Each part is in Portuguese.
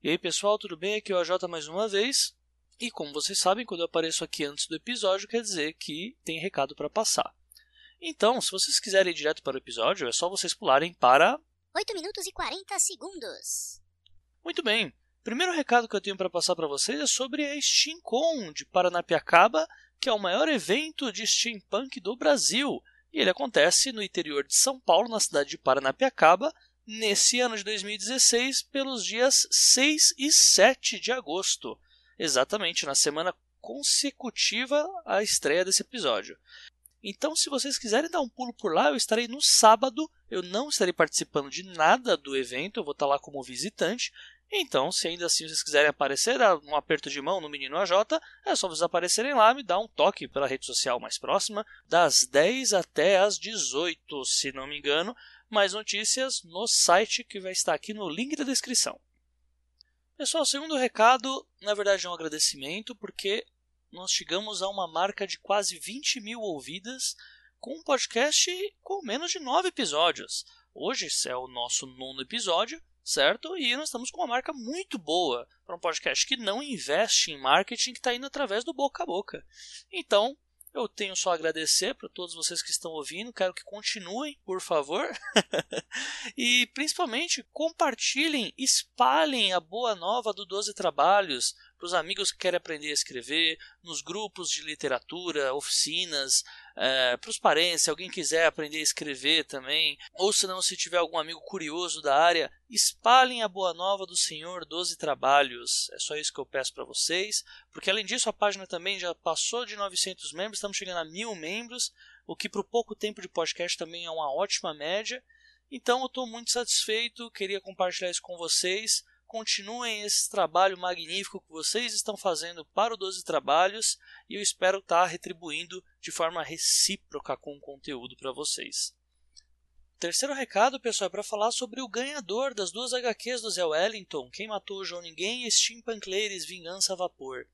E aí pessoal, tudo bem? Aqui é o AJ mais uma vez. E como vocês sabem, quando eu apareço aqui antes do episódio, quer dizer que tem recado para passar. Então, se vocês quiserem ir direto para o episódio, é só vocês pularem para 8 minutos e 40 segundos. Muito bem. Primeiro recado que eu tenho para passar para vocês é sobre a SteamCon de Paranapiacaba, que é o maior evento de steampunk do Brasil. E ele acontece no interior de São Paulo, na cidade de Paranapiacaba, nesse ano de 2016, pelos dias 6 e 7 de agosto, exatamente na semana consecutiva à estreia desse episódio. Então, se vocês quiserem dar um pulo por lá, eu estarei no sábado. Eu não estarei participando de nada do evento, eu vou estar lá como visitante. Então, se ainda assim vocês quiserem aparecer, dar um aperto de mão no Menino AJ, é só vocês aparecerem lá, me dar um toque pela rede social mais próxima, das 10 até as 18, se não me engano. Mais notícias no site que vai estar aqui no link da descrição. Pessoal, segundo recado, na verdade é um agradecimento, porque nós chegamos a uma marca de quase 20 mil ouvidas com um podcast com menos de 9 episódios. Hoje é o nosso nono episódio, certo? E nós estamos com uma marca muito boa para um podcast que não investe em marketing, que está indo através do boca a boca. Então, eu tenho só a agradecer para todos vocês que estão ouvindo, quero que continuem, por favor. e principalmente compartilhem, espalhem a boa nova do 12 Trabalhos para os amigos que querem aprender a escrever, nos grupos de literatura, oficinas, é, para os parentes, se alguém quiser aprender a escrever também, ou se não, se tiver algum amigo curioso da área, espalhem a boa nova do Senhor 12 Trabalhos. É só isso que eu peço para vocês, porque além disso a página também já passou de 900 membros, estamos chegando a mil membros, o que para o pouco tempo de podcast também é uma ótima média. Então eu estou muito satisfeito, queria compartilhar isso com vocês. Continuem esse trabalho magnífico que vocês estão fazendo para o 12 Trabalhos e eu espero estar retribuindo de forma recíproca com o conteúdo para vocês. Terceiro recado, pessoal, é para falar sobre o ganhador das duas HQs do Zé Wellington, Quem Matou o João Ninguém e Steampunk Ladies Vingança a Vapor.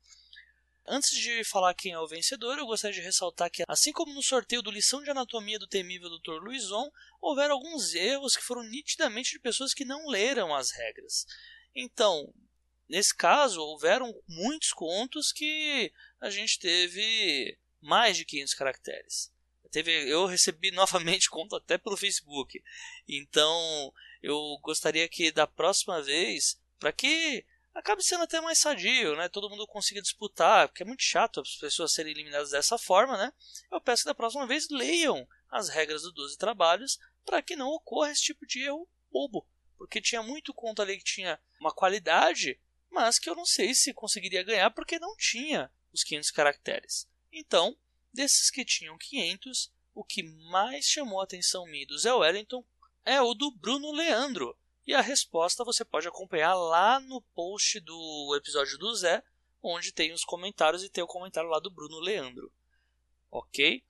Antes de falar quem é o vencedor, eu gostaria de ressaltar que, assim como no sorteio do Lição de Anatomia do temível Dr. Luizon, houveram alguns erros que foram nitidamente de pessoas que não leram as regras. Então, nesse caso, houveram muitos contos que a gente teve mais de 500 caracteres. Teve, eu recebi novamente conto até pelo Facebook. Então, eu gostaria que da próxima vez, para que acabe sendo até mais sadio, né? Todo mundo consiga disputar, porque é muito chato as pessoas serem eliminadas dessa forma, né? Eu peço que da próxima vez leiam as regras do 12 trabalhos para que não ocorra esse tipo de erro bobo porque tinha muito conto ali que tinha uma qualidade, mas que eu não sei se conseguiria ganhar porque não tinha os 500 caracteres. Então, desses que tinham 500, o que mais chamou a atenção minha do Zé Wellington é o do Bruno Leandro. E a resposta você pode acompanhar lá no post do episódio do Zé, onde tem os comentários e tem o comentário lá do Bruno Leandro. Ok?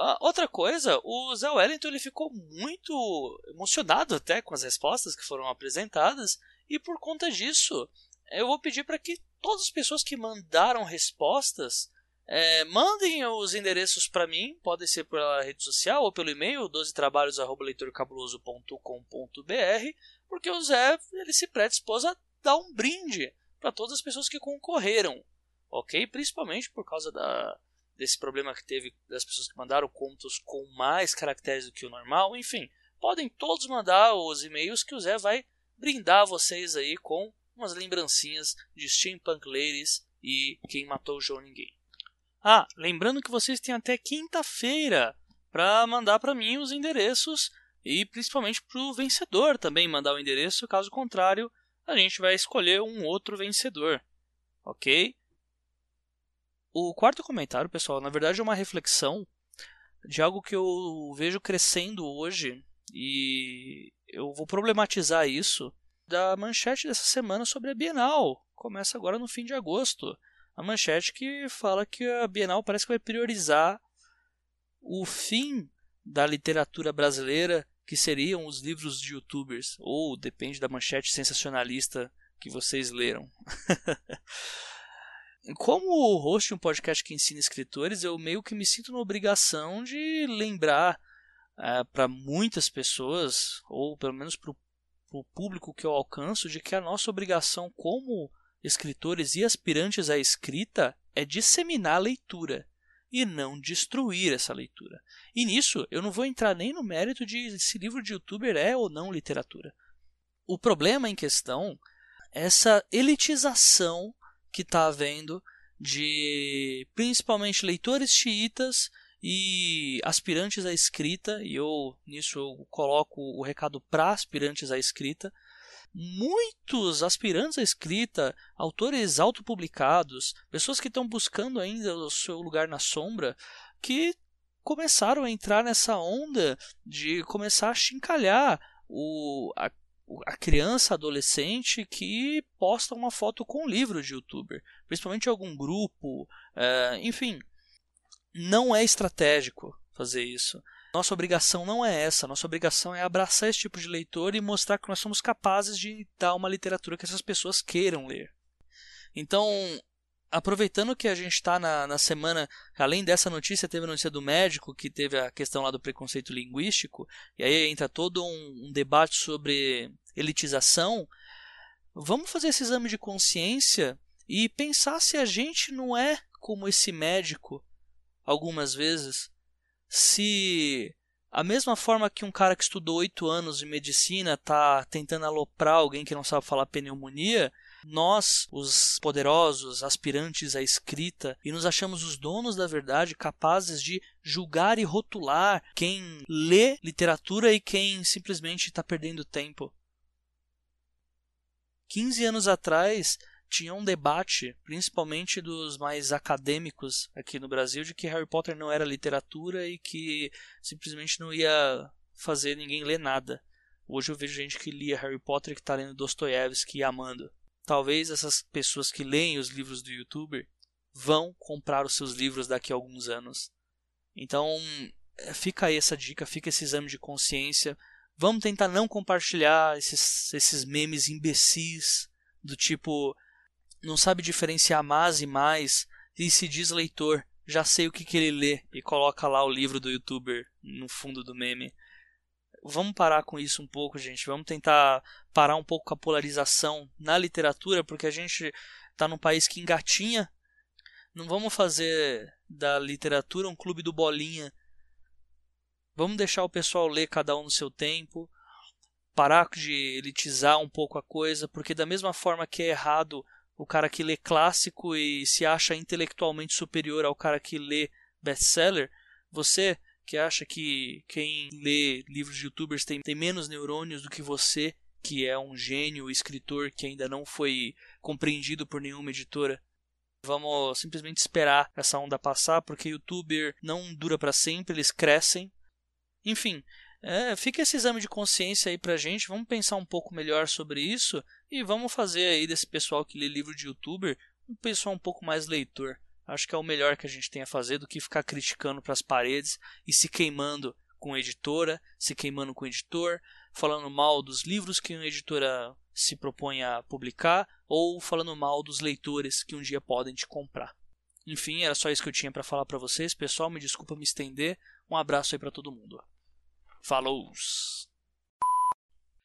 Uh, outra coisa, o Zé Wellington ele ficou muito emocionado até com as respostas que foram apresentadas e por conta disso eu vou pedir para que todas as pessoas que mandaram respostas é, mandem os endereços para mim, pode ser pela rede social ou pelo e-mail 12trabalhos@leitorcabuloso.com.br, porque o Zé ele se predispôs a dar um brinde para todas as pessoas que concorreram, ok? Principalmente por causa da desse problema que teve das pessoas que mandaram contos com mais caracteres do que o normal, enfim, podem todos mandar os e-mails que o Zé vai brindar vocês aí com umas lembrancinhas de Steampunk Ladies e Quem Matou o João Ninguém. Ah, lembrando que vocês têm até quinta-feira para mandar para mim os endereços e principalmente para o vencedor também mandar o endereço, caso contrário, a gente vai escolher um outro vencedor, ok? O quarto comentário, pessoal, na verdade é uma reflexão de algo que eu vejo crescendo hoje e eu vou problematizar isso da manchete dessa semana sobre a Bienal. Começa agora no fim de agosto. A manchete que fala que a Bienal parece que vai priorizar o fim da literatura brasileira, que seriam os livros de youtubers, ou depende da manchete sensacionalista que vocês leram. como host de um podcast que ensina escritores, eu meio que me sinto na obrigação de lembrar uh, é, para muitas pessoas, ou pelo menos para o o público que eu alcanço de que a nossa obrigação como escritores e aspirantes à escrita é disseminar a leitura e não destruir essa leitura. E nisso eu não vou entrar nem no mérito de se livro de youtuber é ou não literatura. O problema em questão é essa elitização que está havendo de principalmente leitores xiitas e aspirantes à escrita, e eu nisso eu coloco o recado para aspirantes à escrita. Muitos aspirantes à escrita, autores autopublicados, pessoas que estão buscando ainda o seu lugar na sombra, que começaram a entrar nessa onda de começar a chincalhar o, a, a criança, adolescente que posta uma foto com livro de youtuber, principalmente algum grupo, é, enfim, não é estratégico fazer isso. Nossa obrigação não é essa. Nossa obrigação é abraçar esse tipo de leitor e mostrar que nós somos capazes de dar uma literatura que essas pessoas queiram ler. Então, aproveitando que a gente está na, na semana, além dessa notícia, teve a notícia do médico, que teve a questão lá do preconceito linguístico, e aí entra todo um, um debate sobre elitização. Vamos fazer esse exame de consciência e pensar se a gente não é como esse médico algumas vezes, se a mesma forma que um cara que estudou oito anos de medicina está tentando aloprar alguém que não sabe falar pneumonia, nós, os poderosos, aspirantes à escrita, e nos achamos os donos da verdade, capazes de julgar e rotular quem lê literatura e quem simplesmente está perdendo tempo. 15 anos atrás, tinha um debate, principalmente dos mais acadêmicos aqui no Brasil, de que Harry Potter não era literatura e que simplesmente não ia fazer ninguém ler nada. Hoje eu vejo gente que lia Harry Potter que está lendo Dostoiévski e amando. Talvez essas pessoas que leem os livros do youtuber vão comprar os seus livros daqui a alguns anos. Então, é, fica aí essa dica, fica esse exame de consciência. Vamos tentar não compartilhar esses, esses memes imbecis do tipo não sabe diferenciar mais e mais e se diz leitor, já sei o que, que ele lê e coloca lá o livro do youtuber no fundo do meme. Vamos parar com isso um pouco, gente. Vamos tentar parar um pouco com a polarização na literatura, porque a gente está num país que engatinha. Não vamos fazer da literatura um clube do bolinha. Vamos deixar o pessoal ler cada um no seu tempo. Parar de elitizar um pouco a coisa, porque da mesma forma que é errado o cara que lê clássico e se acha intelectualmente superior ao cara que lê best-seller, você que acha que quem lê livros de youtubers tem, tem menos neurônios do que você, que é um gênio escritor que ainda não foi compreendido por nenhuma editora. Vamos simplesmente esperar essa onda passar, porque youtuber não dura para sempre, eles crescem. Enfim, é, fica esse exame de consciência aí pra gente, vamos pensar um pouco melhor sobre isso e vamos fazer aí desse pessoal que lê livro de youtuber um pessoal um pouco mais leitor. Acho que é o melhor que a gente tem a fazer do que ficar criticando para as paredes e se queimando com editora, se queimando com editor, falando mal dos livros que uma editora se propõe a publicar ou falando mal dos leitores que um dia podem te comprar. Enfim, era só isso que eu tinha para falar para vocês. Pessoal, me desculpa me estender. Um abraço aí para todo mundo. Falou!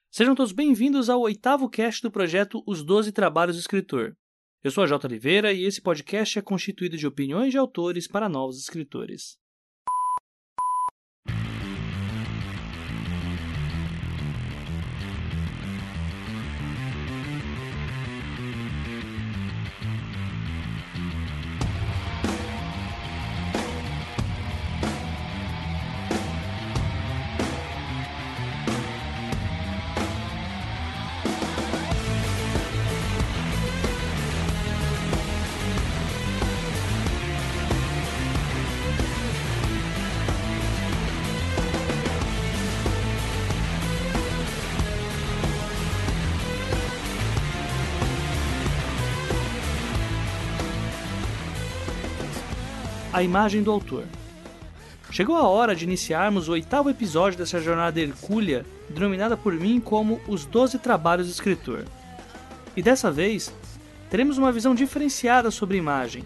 Sejam todos bem-vindos ao oitavo cast do projeto Os Doze Trabalhos do Escritor. Eu sou a J. Oliveira e esse podcast é constituído de opiniões de autores para novos escritores. A imagem do autor. Chegou a hora de iniciarmos o oitavo episódio dessa jornada hercúlea, denominada por mim como Os Doze Trabalhos do Escritor. E dessa vez, teremos uma visão diferenciada sobre imagem,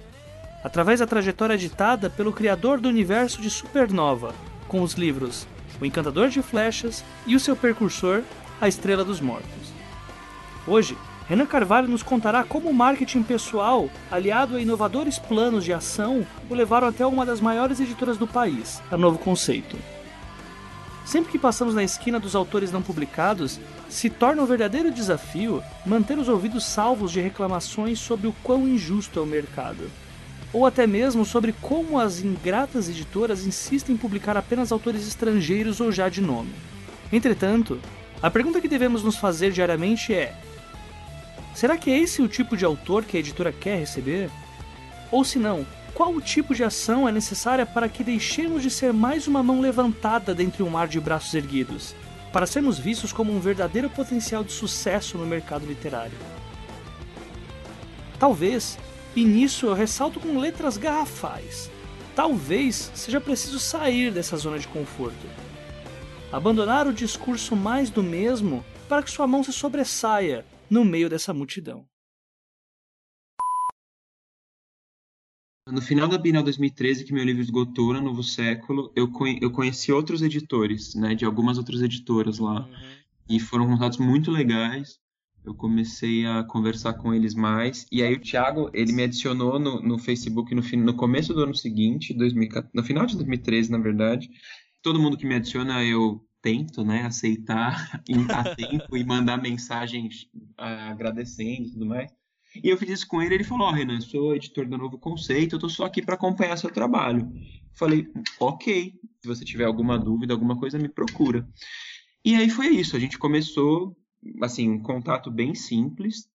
através da trajetória ditada pelo criador do universo de Supernova, com os livros O Encantador de Flechas e o seu precursor, a Estrela dos Mortos. Hoje, Renan Carvalho nos contará como o marketing pessoal, aliado a inovadores planos de ação, o levaram até uma das maiores editoras do país, a Novo Conceito. Sempre que passamos na esquina dos autores não publicados, se torna um verdadeiro desafio manter os ouvidos salvos de reclamações sobre o quão injusto é o mercado. Ou até mesmo sobre como as ingratas editoras insistem em publicar apenas autores estrangeiros ou já de nome. Entretanto, a pergunta que devemos nos fazer diariamente é: será que é esse o tipo de autor que a editora quer receber? Ou se não, qual o tipo de ação é necessária para que deixemos de ser mais uma mão levantada dentre um mar de braços erguidos, para sermos vistos como um verdadeiro potencial de sucesso no mercado literário? Talvez, e nisso eu ressalto com letras garrafais, talvez seja preciso sair dessa zona de conforto. Abandonar o discurso mais do mesmo para que sua mão se sobressaia no meio dessa multidão. No final da Bienal 2013, que meu livro esgotou na Novo Século, eu, eu conheci outros editores, né, de algumas outras editoras lá. Uhum. E foram contatos muito legais. Eu comecei a conversar com eles mais. E aí o Thiago, ele me adicionou no, no Facebook no, no começo do ano seguinte, 2014, no final de 2013, na verdade. Todo mundo que me adiciona, eu tento, né, aceitar em tempo e mandar mensagens uh, agradecendo e tudo mais. E eu fiz isso com ele, ele falou, ó, oh, Renan, sou editor da Novo Conceito, eu tô só aqui para acompanhar seu trabalho. Falei, ok, se você tiver alguma dúvida, alguma coisa, me procura. E aí foi isso, a gente começou, assim, um contato bem simples,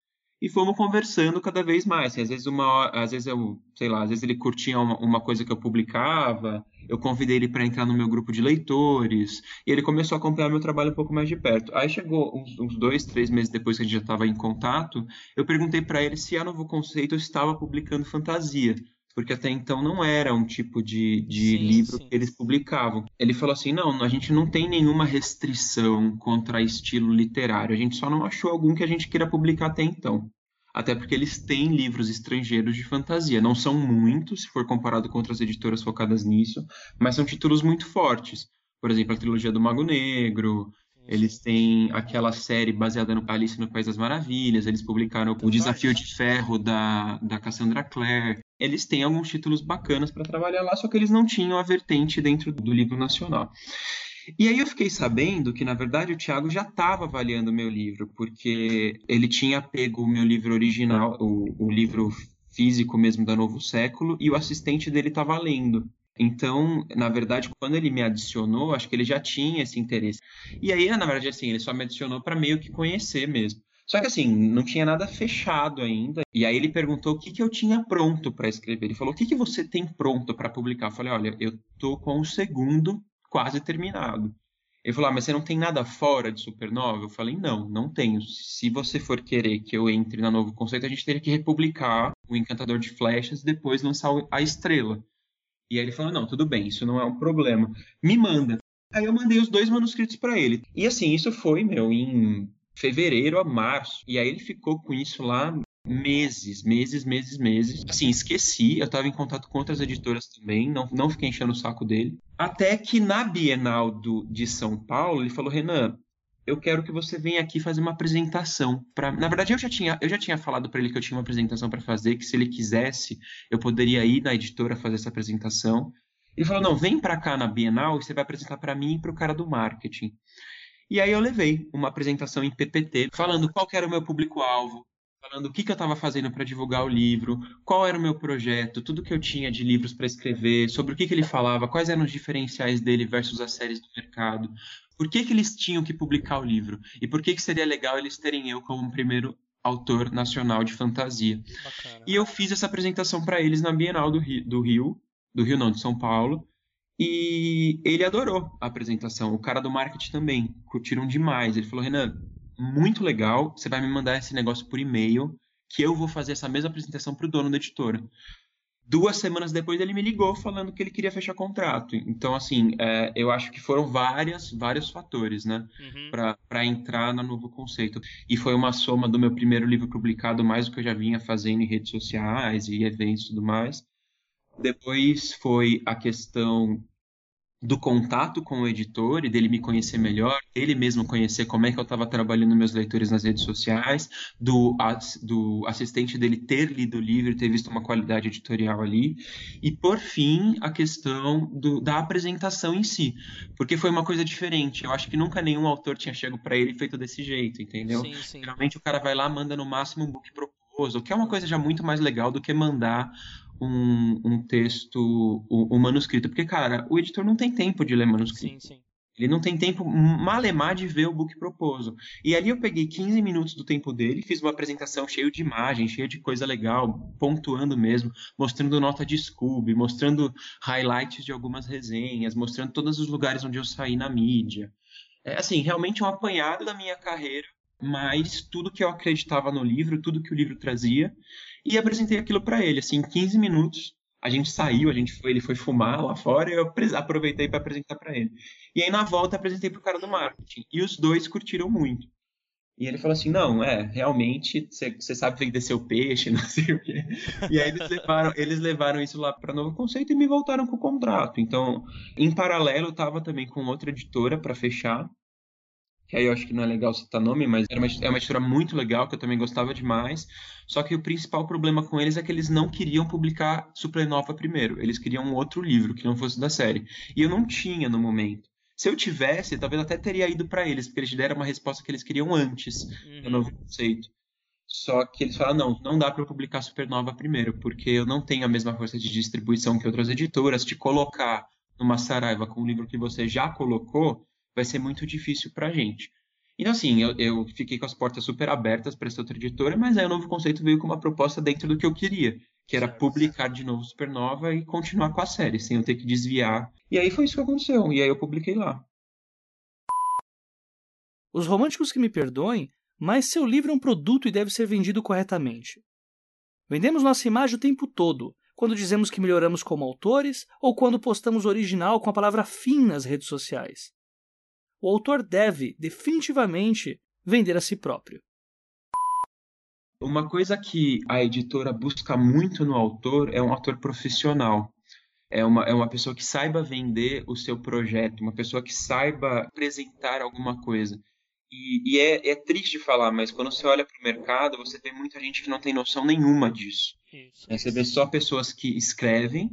e fomos conversando cada vez mais. Assim, às vezes uma, às vezes eu, sei lá, às vezes ele curtia uma, uma coisa que eu publicava, eu convidei ele para entrar no meu grupo de leitores, e ele começou a acompanhar meu trabalho um pouco mais de perto. Aí chegou uns, uns dois, três meses depois que a gente já estava em contato, eu perguntei para ele se a Novo Conceito estava publicando fantasia porque até então não era um tipo de, de sim, livro sim. que eles publicavam. Ele falou assim: não, a gente não tem nenhuma restrição contra estilo literário, a gente só não achou algum que a gente queira publicar até então. Até porque eles têm livros estrangeiros de fantasia. Não são muitos, se for comparado com outras editoras focadas nisso, mas são títulos muito fortes. Por exemplo, a trilogia do Mago Negro, eles têm aquela série baseada no Alice no País das Maravilhas, eles publicaram O Desafio de Ferro da, da Cassandra Clare. Eles têm alguns títulos bacanas para trabalhar lá, só que eles não tinham a vertente dentro do livro nacional. E aí eu fiquei sabendo que, na verdade, o Thiago já estava avaliando o meu livro, porque ele tinha pego o meu livro original, o, o livro físico mesmo da Novo Século, e o assistente dele estava lendo. Então, na verdade, quando ele me adicionou, acho que ele já tinha esse interesse. E aí, na verdade, assim, ele só me adicionou para meio que conhecer mesmo. Só que assim, não tinha nada fechado ainda. E aí ele perguntou o que, que eu tinha pronto para escrever. Ele falou: "O que, que você tem pronto para publicar?" Eu falei: "Olha, eu tô com o segundo quase terminado." Ele falou: ah, mas você não tem nada fora de Supernova? Eu falei: não, não tenho. Se você for querer que eu entre na novo conceito, a gente teria que republicar o Encantador de Flechas e depois lançar a Estrela. E aí ele falou: não, tudo bem, isso não é um problema. Me manda. Aí eu mandei os dois manuscritos para ele. E assim, isso foi, meu, em fevereiro a março. E aí ele ficou com isso lá meses, meses, meses, meses. Assim, esqueci, eu estava em contato com outras editoras também, não, não fiquei enchendo o saco dele. Até que na Bienal do, de São Paulo, ele falou: Renan, eu quero que você venha aqui fazer uma apresentação. Pra... Na verdade, eu já tinha, eu já tinha falado para ele que eu tinha uma apresentação para fazer, que se ele quisesse, eu poderia ir na editora fazer essa apresentação. Ele falou: não, vem para cá na Bienal e você vai apresentar para mim e para o cara do marketing. E aí eu levei uma apresentação em PPT, falando qual era o meu público-alvo, falando o que, que eu estava fazendo para divulgar o livro, qual era o meu projeto, tudo que eu tinha de livros para escrever, sobre o que, que ele falava, quais eram os diferenciais dele versus as séries do mercado, por que, que eles tinham que publicar o livro e por que, que seria legal eles terem eu como primeiro autor nacional de fantasia. Bacana. E eu fiz essa apresentação para eles na Bienal do Rio, do Rio, do Rio não, de São Paulo, e ele adorou a apresentação. O cara do marketing também, curtiram demais. Ele falou: Renan, muito legal, você vai me mandar esse negócio por e-mail, que eu vou fazer essa mesma apresentação para o dono da editora. Duas semanas depois ele me ligou falando que ele queria fechar contrato. Então, assim, é, eu acho que foram várias, vários fatores, né? Uhum. Para entrar no novo conceito. E foi uma soma do meu primeiro livro publicado, mais do que eu já vinha fazendo em redes sociais e eventos e tudo mais. Depois foi a questão do contato com o editor e dele me conhecer melhor, ele mesmo conhecer como é que eu estava trabalhando meus leitores nas redes sociais, do, do assistente dele ter lido o livro, ter visto uma qualidade editorial ali, e por fim a questão do, da apresentação em si, porque foi uma coisa diferente. Eu acho que nunca nenhum autor tinha chegado para ele feito desse jeito, entendeu? Sim, sim. Geralmente o cara vai lá manda no máximo um book proposal, que é uma coisa já muito mais legal do que mandar um, um texto, um, um, manuscrito. Porque, cara, o editor não tem tempo de ler manuscrito. Sim, sim. Ele não tem tempo malemar de ver o book proposal. E ali eu peguei 15 minutos do tempo dele, fiz uma apresentação cheia de imagens, cheia de coisa legal, pontuando mesmo, mostrando nota de Scooby, mostrando highlights de algumas resenhas, mostrando todos os lugares onde eu saí na mídia. É assim, realmente um apanhado da minha carreira, mas tudo que eu acreditava no livro, tudo que o livro trazia, e apresentei aquilo para ele, assim, em 15 minutos. A gente saiu, a gente foi, ele foi fumar lá fora e eu aproveitei para apresentar para ele. E aí na volta apresentei pro cara do marketing e os dois curtiram muito. E ele falou assim: não, é, realmente, você sabe vender seu peixe, não sei o quê. E aí eles levaram, eles levaram isso lá para novo conceito e me voltaram com o contrato. Então, em paralelo, eu estava também com outra editora para fechar que aí eu acho que não é legal citar nome, mas era uma, é uma editora muito legal, que eu também gostava demais. Só que o principal problema com eles é que eles não queriam publicar Supernova primeiro. Eles queriam um outro livro que não fosse da série. E eu não tinha no momento. Se eu tivesse, talvez até teria ido para eles, porque eles deram uma resposta que eles queriam antes uhum. do novo conceito. Só que eles falaram, não, não dá para publicar Supernova primeiro, porque eu não tenho a mesma força de distribuição que outras editoras. Te colocar numa Saraiva com um livro que você já colocou, vai ser muito difícil para a gente. Então, assim, eu, eu, fiquei com as portas super abertas para essa outra editora, mas aí o novo conceito veio com uma proposta dentro do que eu queria, que era publicar de novo Supernova e continuar com a série, sem eu ter que desviar. E aí foi isso que aconteceu, e aí eu publiquei lá. Os românticos que me perdoem, mas seu livro é um produto e deve ser vendido corretamente. Vendemos nossa imagem o tempo todo, quando dizemos que melhoramos como autores ou quando postamos original com a palavra fim nas redes sociais o autor deve definitivamente vender a si próprio. Uma coisa que a editora busca muito no autor é um autor profissional. É uma, é uma pessoa que saiba vender o seu projeto, uma pessoa que saiba apresentar alguma coisa. E, e é, é, triste falar, mas quando você olha para o mercado, você vê muita gente que não tem noção nenhuma disso. Isso. É, você vê só pessoas que escrevem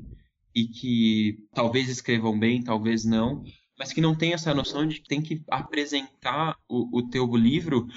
e que talvez escrevam bem, talvez não, mas que não tem essa noção de que tem que apresentar o, o teu livro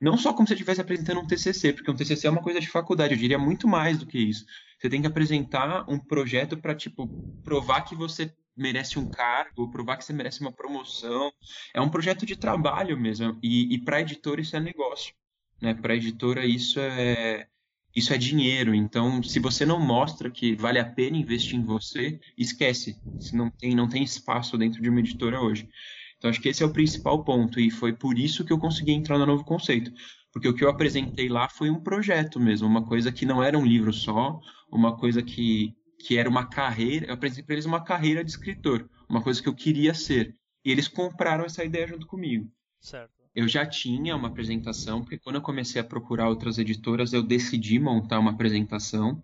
não só como se estivesse apresentando um TCC, porque um TCC é uma coisa de faculdade, eu diria muito mais do que isso. Você tem que apresentar um projeto para tipo provar que você merece um cargo, provar que você merece uma promoção. É um projeto de trabalho mesmo. E, e para a editora isso é negócio, né? Para editora isso é isso é dinheiro. Então, se você não mostra que vale a pena investir em você, esquece. Se não tem, não tem espaço dentro de uma editora hoje. Então, acho que esse é o principal ponto. E foi por isso que eu consegui entrar no novo conceito. Porque o que eu apresentei lá foi um projeto mesmo, uma coisa que não era um livro só, uma coisa que, que era uma carreira. Eu apresentei para eles uma carreira de escritor, uma coisa que eu queria ser. E eles compraram essa ideia junto comigo. Certo eu já tinha uma apresentação, porque quando eu comecei a procurar outras editoras, eu decidi montar uma apresentação.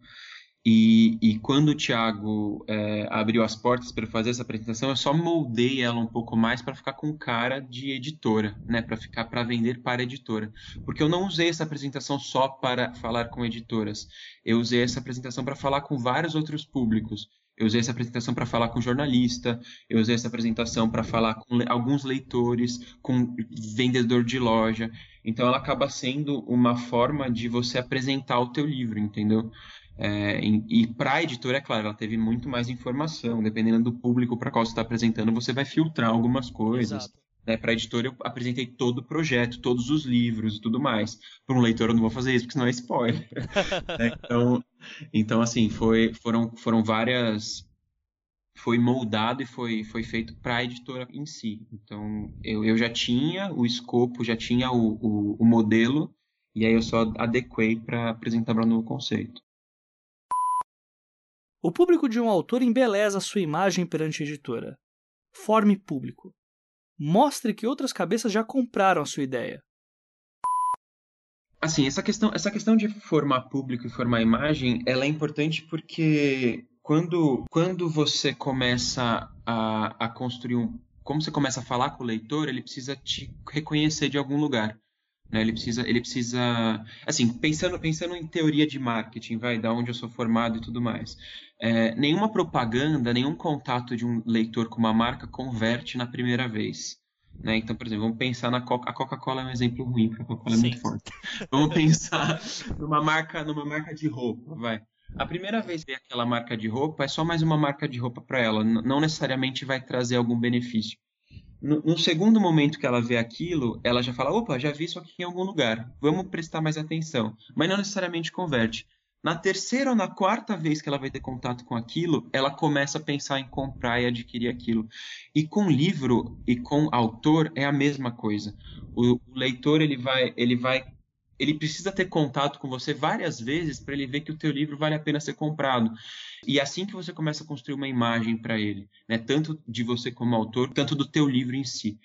E, e quando o Thiago é, abriu as portas para fazer essa apresentação, eu só moldei ela um pouco mais para ficar com cara de editora, né? Para ficar para vender para editora, porque eu não usei essa apresentação só para falar com editoras. Eu usei essa apresentação para falar com vários outros públicos. Eu usei essa apresentação para falar com jornalista, eu usei essa apresentação para falar com alguns leitores, com vendedor de loja. Então ela acaba sendo uma forma de você apresentar o teu livro, entendeu? É, e para a editora, é claro, ela teve muito mais informação. Dependendo do público para qual você está apresentando, você vai filtrar algumas coisas. Exato. Né, para a editora, eu apresentei todo o projeto, todos os livros e tudo mais. Para um leitor, eu não vou fazer isso, porque senão é spoiler. né? então, então, assim, foi, foram, foram várias. Foi moldado e foi, foi feito para a editora em si. Então, eu, eu já tinha o escopo, já tinha o, o, o modelo, e aí eu só adequei para apresentar para o novo conceito. O público de um autor embeleza sua imagem perante a editora. Forme público. Mostre que outras cabeças já compraram a sua ideia. Assim, essa questão, essa questão de formar público e formar imagem, ela é importante porque quando, quando você começa a, a construir um. Como você começa a falar com o leitor, ele precisa te reconhecer de algum lugar. Né? Ele precisa, ele precisa, assim, pensando, pensando em teoria de marketing, vai, da onde eu sou formado e tudo mais. É, nenhuma propaganda, nenhum contato de um leitor com uma marca converte na primeira vez. Né? Então, por exemplo, vamos pensar na Coca. A Coca-Cola é um exemplo ruim, porque a Coca-Cola é muito forte. Vamos pensar numa marca, numa marca de roupa, vai. A primeira vez que vê aquela marca de roupa é só mais uma marca de roupa para ela, não necessariamente vai trazer algum benefício. No, no, segundo momento que ela vê aquilo, ela já fala: opa, já vi isso aqui em algum lugar, vamos prestar mais atenção. Mas não necessariamente converte. Na terceira ou na quarta vez que ela vai ter contato com aquilo, ela começa a pensar em comprar e adquirir aquilo. E com livro e com autor é a mesma coisa. O, o leitor ele vai, ele vai ele precisa ter contato com você várias vezes para ele ver que o teu livro vale a pena ser comprado. E é assim que você começa a construir uma imagem para ele, né? Tanto de você como autor, tanto do teu livro em si.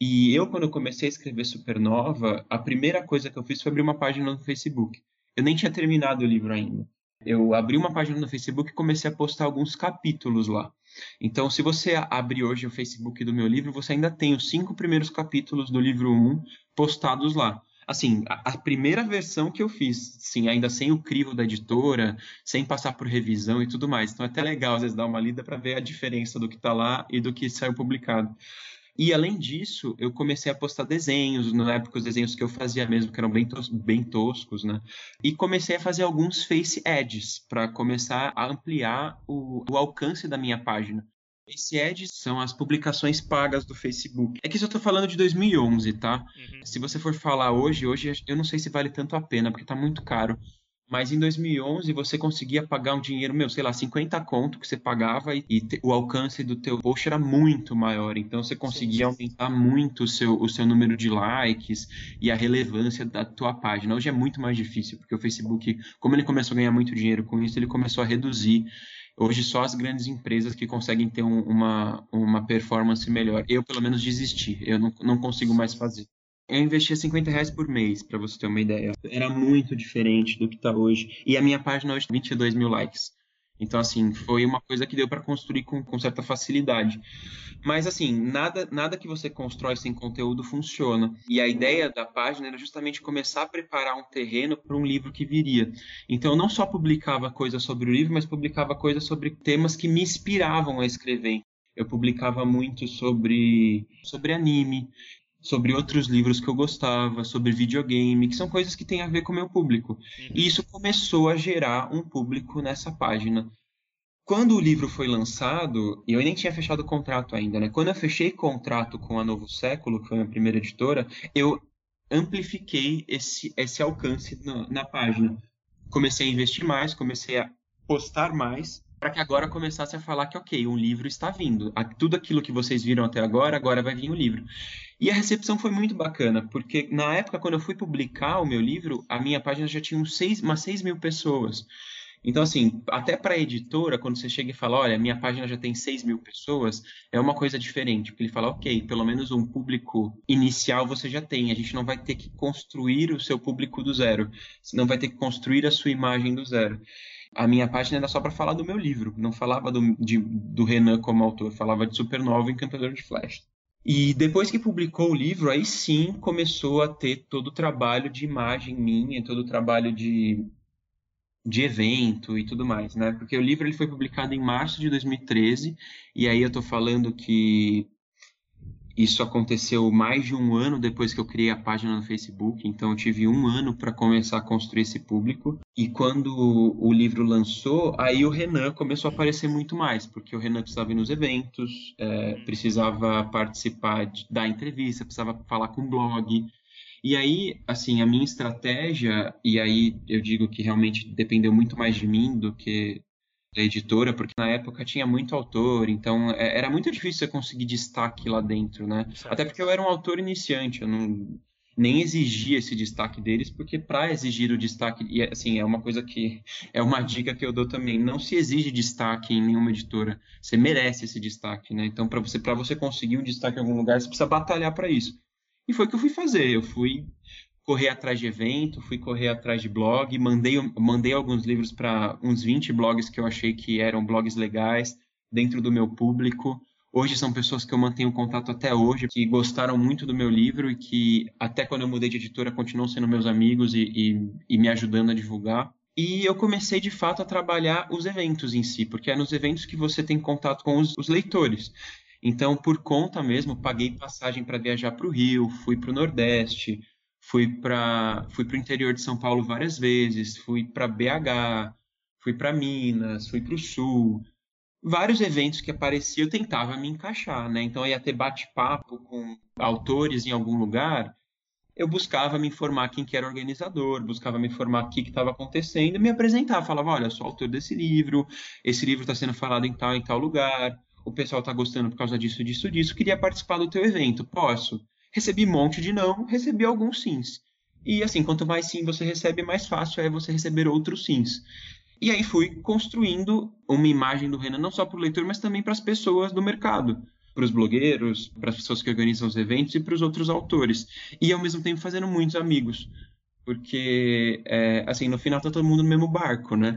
E eu, quando eu comecei a escrever Supernova, a primeira coisa que eu fiz foi abrir uma página no Facebook. Eu nem tinha terminado o livro ainda. Eu abri uma página no Facebook e comecei a postar alguns capítulos lá. Então, se você abrir hoje o Facebook do meu livro, você ainda tem os cinco primeiros capítulos do livro 1 postados lá. Assim, a, a, primeira versão que eu fiz, sim, ainda sem o crivo da editora, sem passar por revisão e tudo mais. Então é até legal às vezes dar uma lida para ver a diferença do que está lá e do que saiu publicado. E além disso, eu comecei a postar desenhos, na época os desenhos que eu fazia mesmo, que eram bem, tos bem toscos, né? E comecei a fazer alguns face ads para começar a ampliar o, o alcance da minha página. Esse Ed são as publicações pagas do Facebook. É que isso eu tô falando de 2011, tá? Uhum. Se você for falar hoje, hoje eu não sei se vale tanto a pena, porque tá muito caro. Mas em 2011 você conseguia pagar um dinheiro, meu, sei lá, 50 conto que você pagava e, e te, o alcance do teu post era muito maior. Então você conseguia sim, aumentar muito o seu, o seu número de likes e a relevância da tua página. Hoje é muito mais difícil, porque o Facebook, como ele começou a ganhar muito dinheiro com isso, ele começou a reduzir Hoje só as grandes empresas que conseguem ter um, uma, uma performance melhor. Eu, pelo menos, desisti. Eu não, não consigo mais fazer. Eu investia 50 reais por mês, para você ter uma ideia. Era muito diferente do que está hoje. E a minha página hoje tem 22 mil likes. Então, assim, foi uma coisa que deu para construir com, com, certa facilidade. Mas, assim, nada, nada que você constrói sem conteúdo funciona. E a ideia da página era justamente começar a preparar um terreno para um livro que viria. Então, eu não só publicava coisas sobre o livro, mas publicava coisas sobre temas que me inspiravam a escrever. Eu publicava muito sobre, sobre anime, sobre outros livros que eu gostava, sobre videogame, que são coisas que têm a ver com o meu público. Uhum. E isso começou a gerar um público nessa página. Quando o livro foi lançado, e eu nem tinha fechado o contrato ainda, né? Quando eu fechei contrato com a Novo Século, que foi a primeira editora, eu amplifiquei esse, esse alcance na, na página. Comecei a investir mais, comecei a postar mais, para que agora começasse a falar que, ok, um livro está vindo. Tudo aquilo que vocês viram até agora, agora vai vir o livro. E a recepção foi muito bacana, porque na época, quando eu fui publicar o meu livro, a minha página já tinha uns seis, umas 6 mil pessoas. Então, assim, até para a editora, quando você chega e fala, olha, minha página já tem 6 mil pessoas, é uma coisa diferente, porque ele fala, ok, pelo menos um público inicial você já tem, a gente não vai ter que construir o seu público do zero, você não vai ter que construir a sua imagem do zero. A minha página era só para falar do meu livro, não falava do, de, do Renan como autor, falava de Supernova Encantador de Flash. E depois que publicou o livro, aí sim começou a ter todo o trabalho de imagem minha, todo o trabalho de, de evento e tudo mais, né? Porque o livro ele foi publicado em março de 2013, e aí eu tô falando que isso aconteceu mais de um ano depois que eu criei a página no Facebook, então eu tive um ano para começar a construir esse público. E quando o livro lançou, aí o Renan começou a aparecer muito mais, porque o Renan precisava ir nos eventos, é, precisava participar de, da entrevista, precisava falar com o blog. E aí, assim, a minha estratégia, e aí eu digo que realmente dependeu muito mais de mim do que da editora, porque na época tinha muito autor, então é, era muito difícil você conseguir destaque lá dentro, né? Certo. Até porque eu era um autor iniciante, eu não nem exigia esse destaque deles, porque para exigir o destaque, e assim, é uma coisa que é uma dica que eu dou também, não se exige destaque em nenhuma editora. Você merece esse destaque, né? Então, para você para você conseguir um destaque em algum lugar, você precisa batalhar para isso. E foi o que eu fui fazer. Eu fui correr atrás de evento, fui correr atrás de blog, mandei, mandei alguns livros para uns 20 blogs que eu achei que eram blogs legais dentro do meu público. Hoje são pessoas que eu mantenho contato até hoje, que gostaram muito do meu livro e que até quando eu mudei de editora continuam sendo meus amigos e, e, e me ajudando a divulgar. E eu comecei de fato a trabalhar os eventos em si, porque é nos eventos que você tem contato com os, os leitores. Então, por conta mesmo, paguei passagem para viajar para o Rio, fui para o Nordeste, fui para fui o interior de São Paulo várias vezes, fui para BH, fui para Minas, fui para o Sul. Vários eventos que apareciam eu tentava me encaixar, né? Então eu ia ter bate-papo com autores em algum lugar, eu buscava me informar quem que era organizador, buscava me informar o que estava acontecendo, me apresentava, falava, olha, sou autor desse livro, esse livro está sendo falado em tal em tal lugar, o pessoal está gostando por causa disso, disso, disso, queria participar do teu evento, posso? Recebi um monte de não, recebi alguns sims. E assim, quanto mais sim você recebe, mais fácil é você receber outros sims. E aí fui construindo uma imagem do Renan não só para o leitor, mas também para as pessoas do mercado, para os blogueiros, para as pessoas que organizam os eventos e para os outros autores. E ao mesmo tempo fazendo muitos amigos. Porque, é, assim, no final tá todo mundo no mesmo barco, né?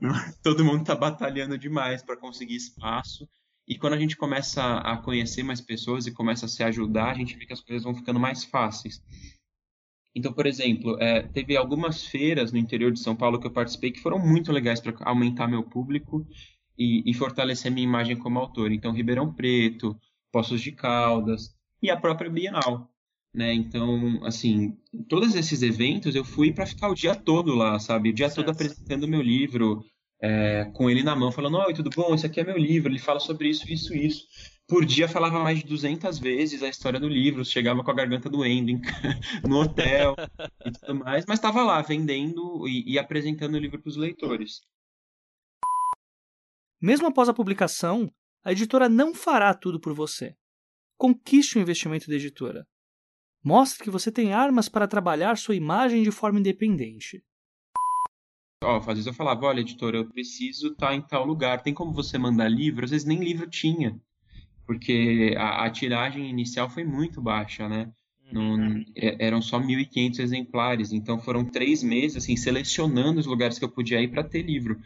todo mundo tá batalhando demais para conseguir espaço. E quando a gente começa a conhecer mais pessoas e começa a se ajudar, a gente vê que as coisas vão ficando mais fáceis. Então, por exemplo, é, teve algumas feiras no interior de São Paulo que eu participei que foram muito legais para aumentar meu público e, e, fortalecer minha imagem como autor. Então, Ribeirão Preto, Poços de Caldas e a própria Bienal. Né? Então, assim, todos esses eventos eu fui para ficar o dia todo lá, sabe? O dia certo. todo apresentando meu livro, é, com ele na mão, falando: Oi, tudo bom? Esse aqui é meu livro, ele fala sobre isso, isso, isso. Por dia falava mais de 200 vezes a história do livro, chegava com a garganta doendo em, no hotel e tudo mais, mas estava lá vendendo e, e apresentando o livro para os leitores. Mesmo após a publicação, a editora não fará tudo por você. Conquiste o investimento da editora. Mostre que você tem armas para trabalhar sua imagem de forma independente. Ó, às vezes eu falava, olha, editora, eu preciso estar tá em tal lugar. Tem como você mandar livro? Às vezes nem livro tinha. Porque a, a tiragem inicial foi muito baixa, né? Não, uhum. é, eram só 1.500 exemplares. Então foram três meses, assim, selecionando os lugares que eu podia ir para ter livro.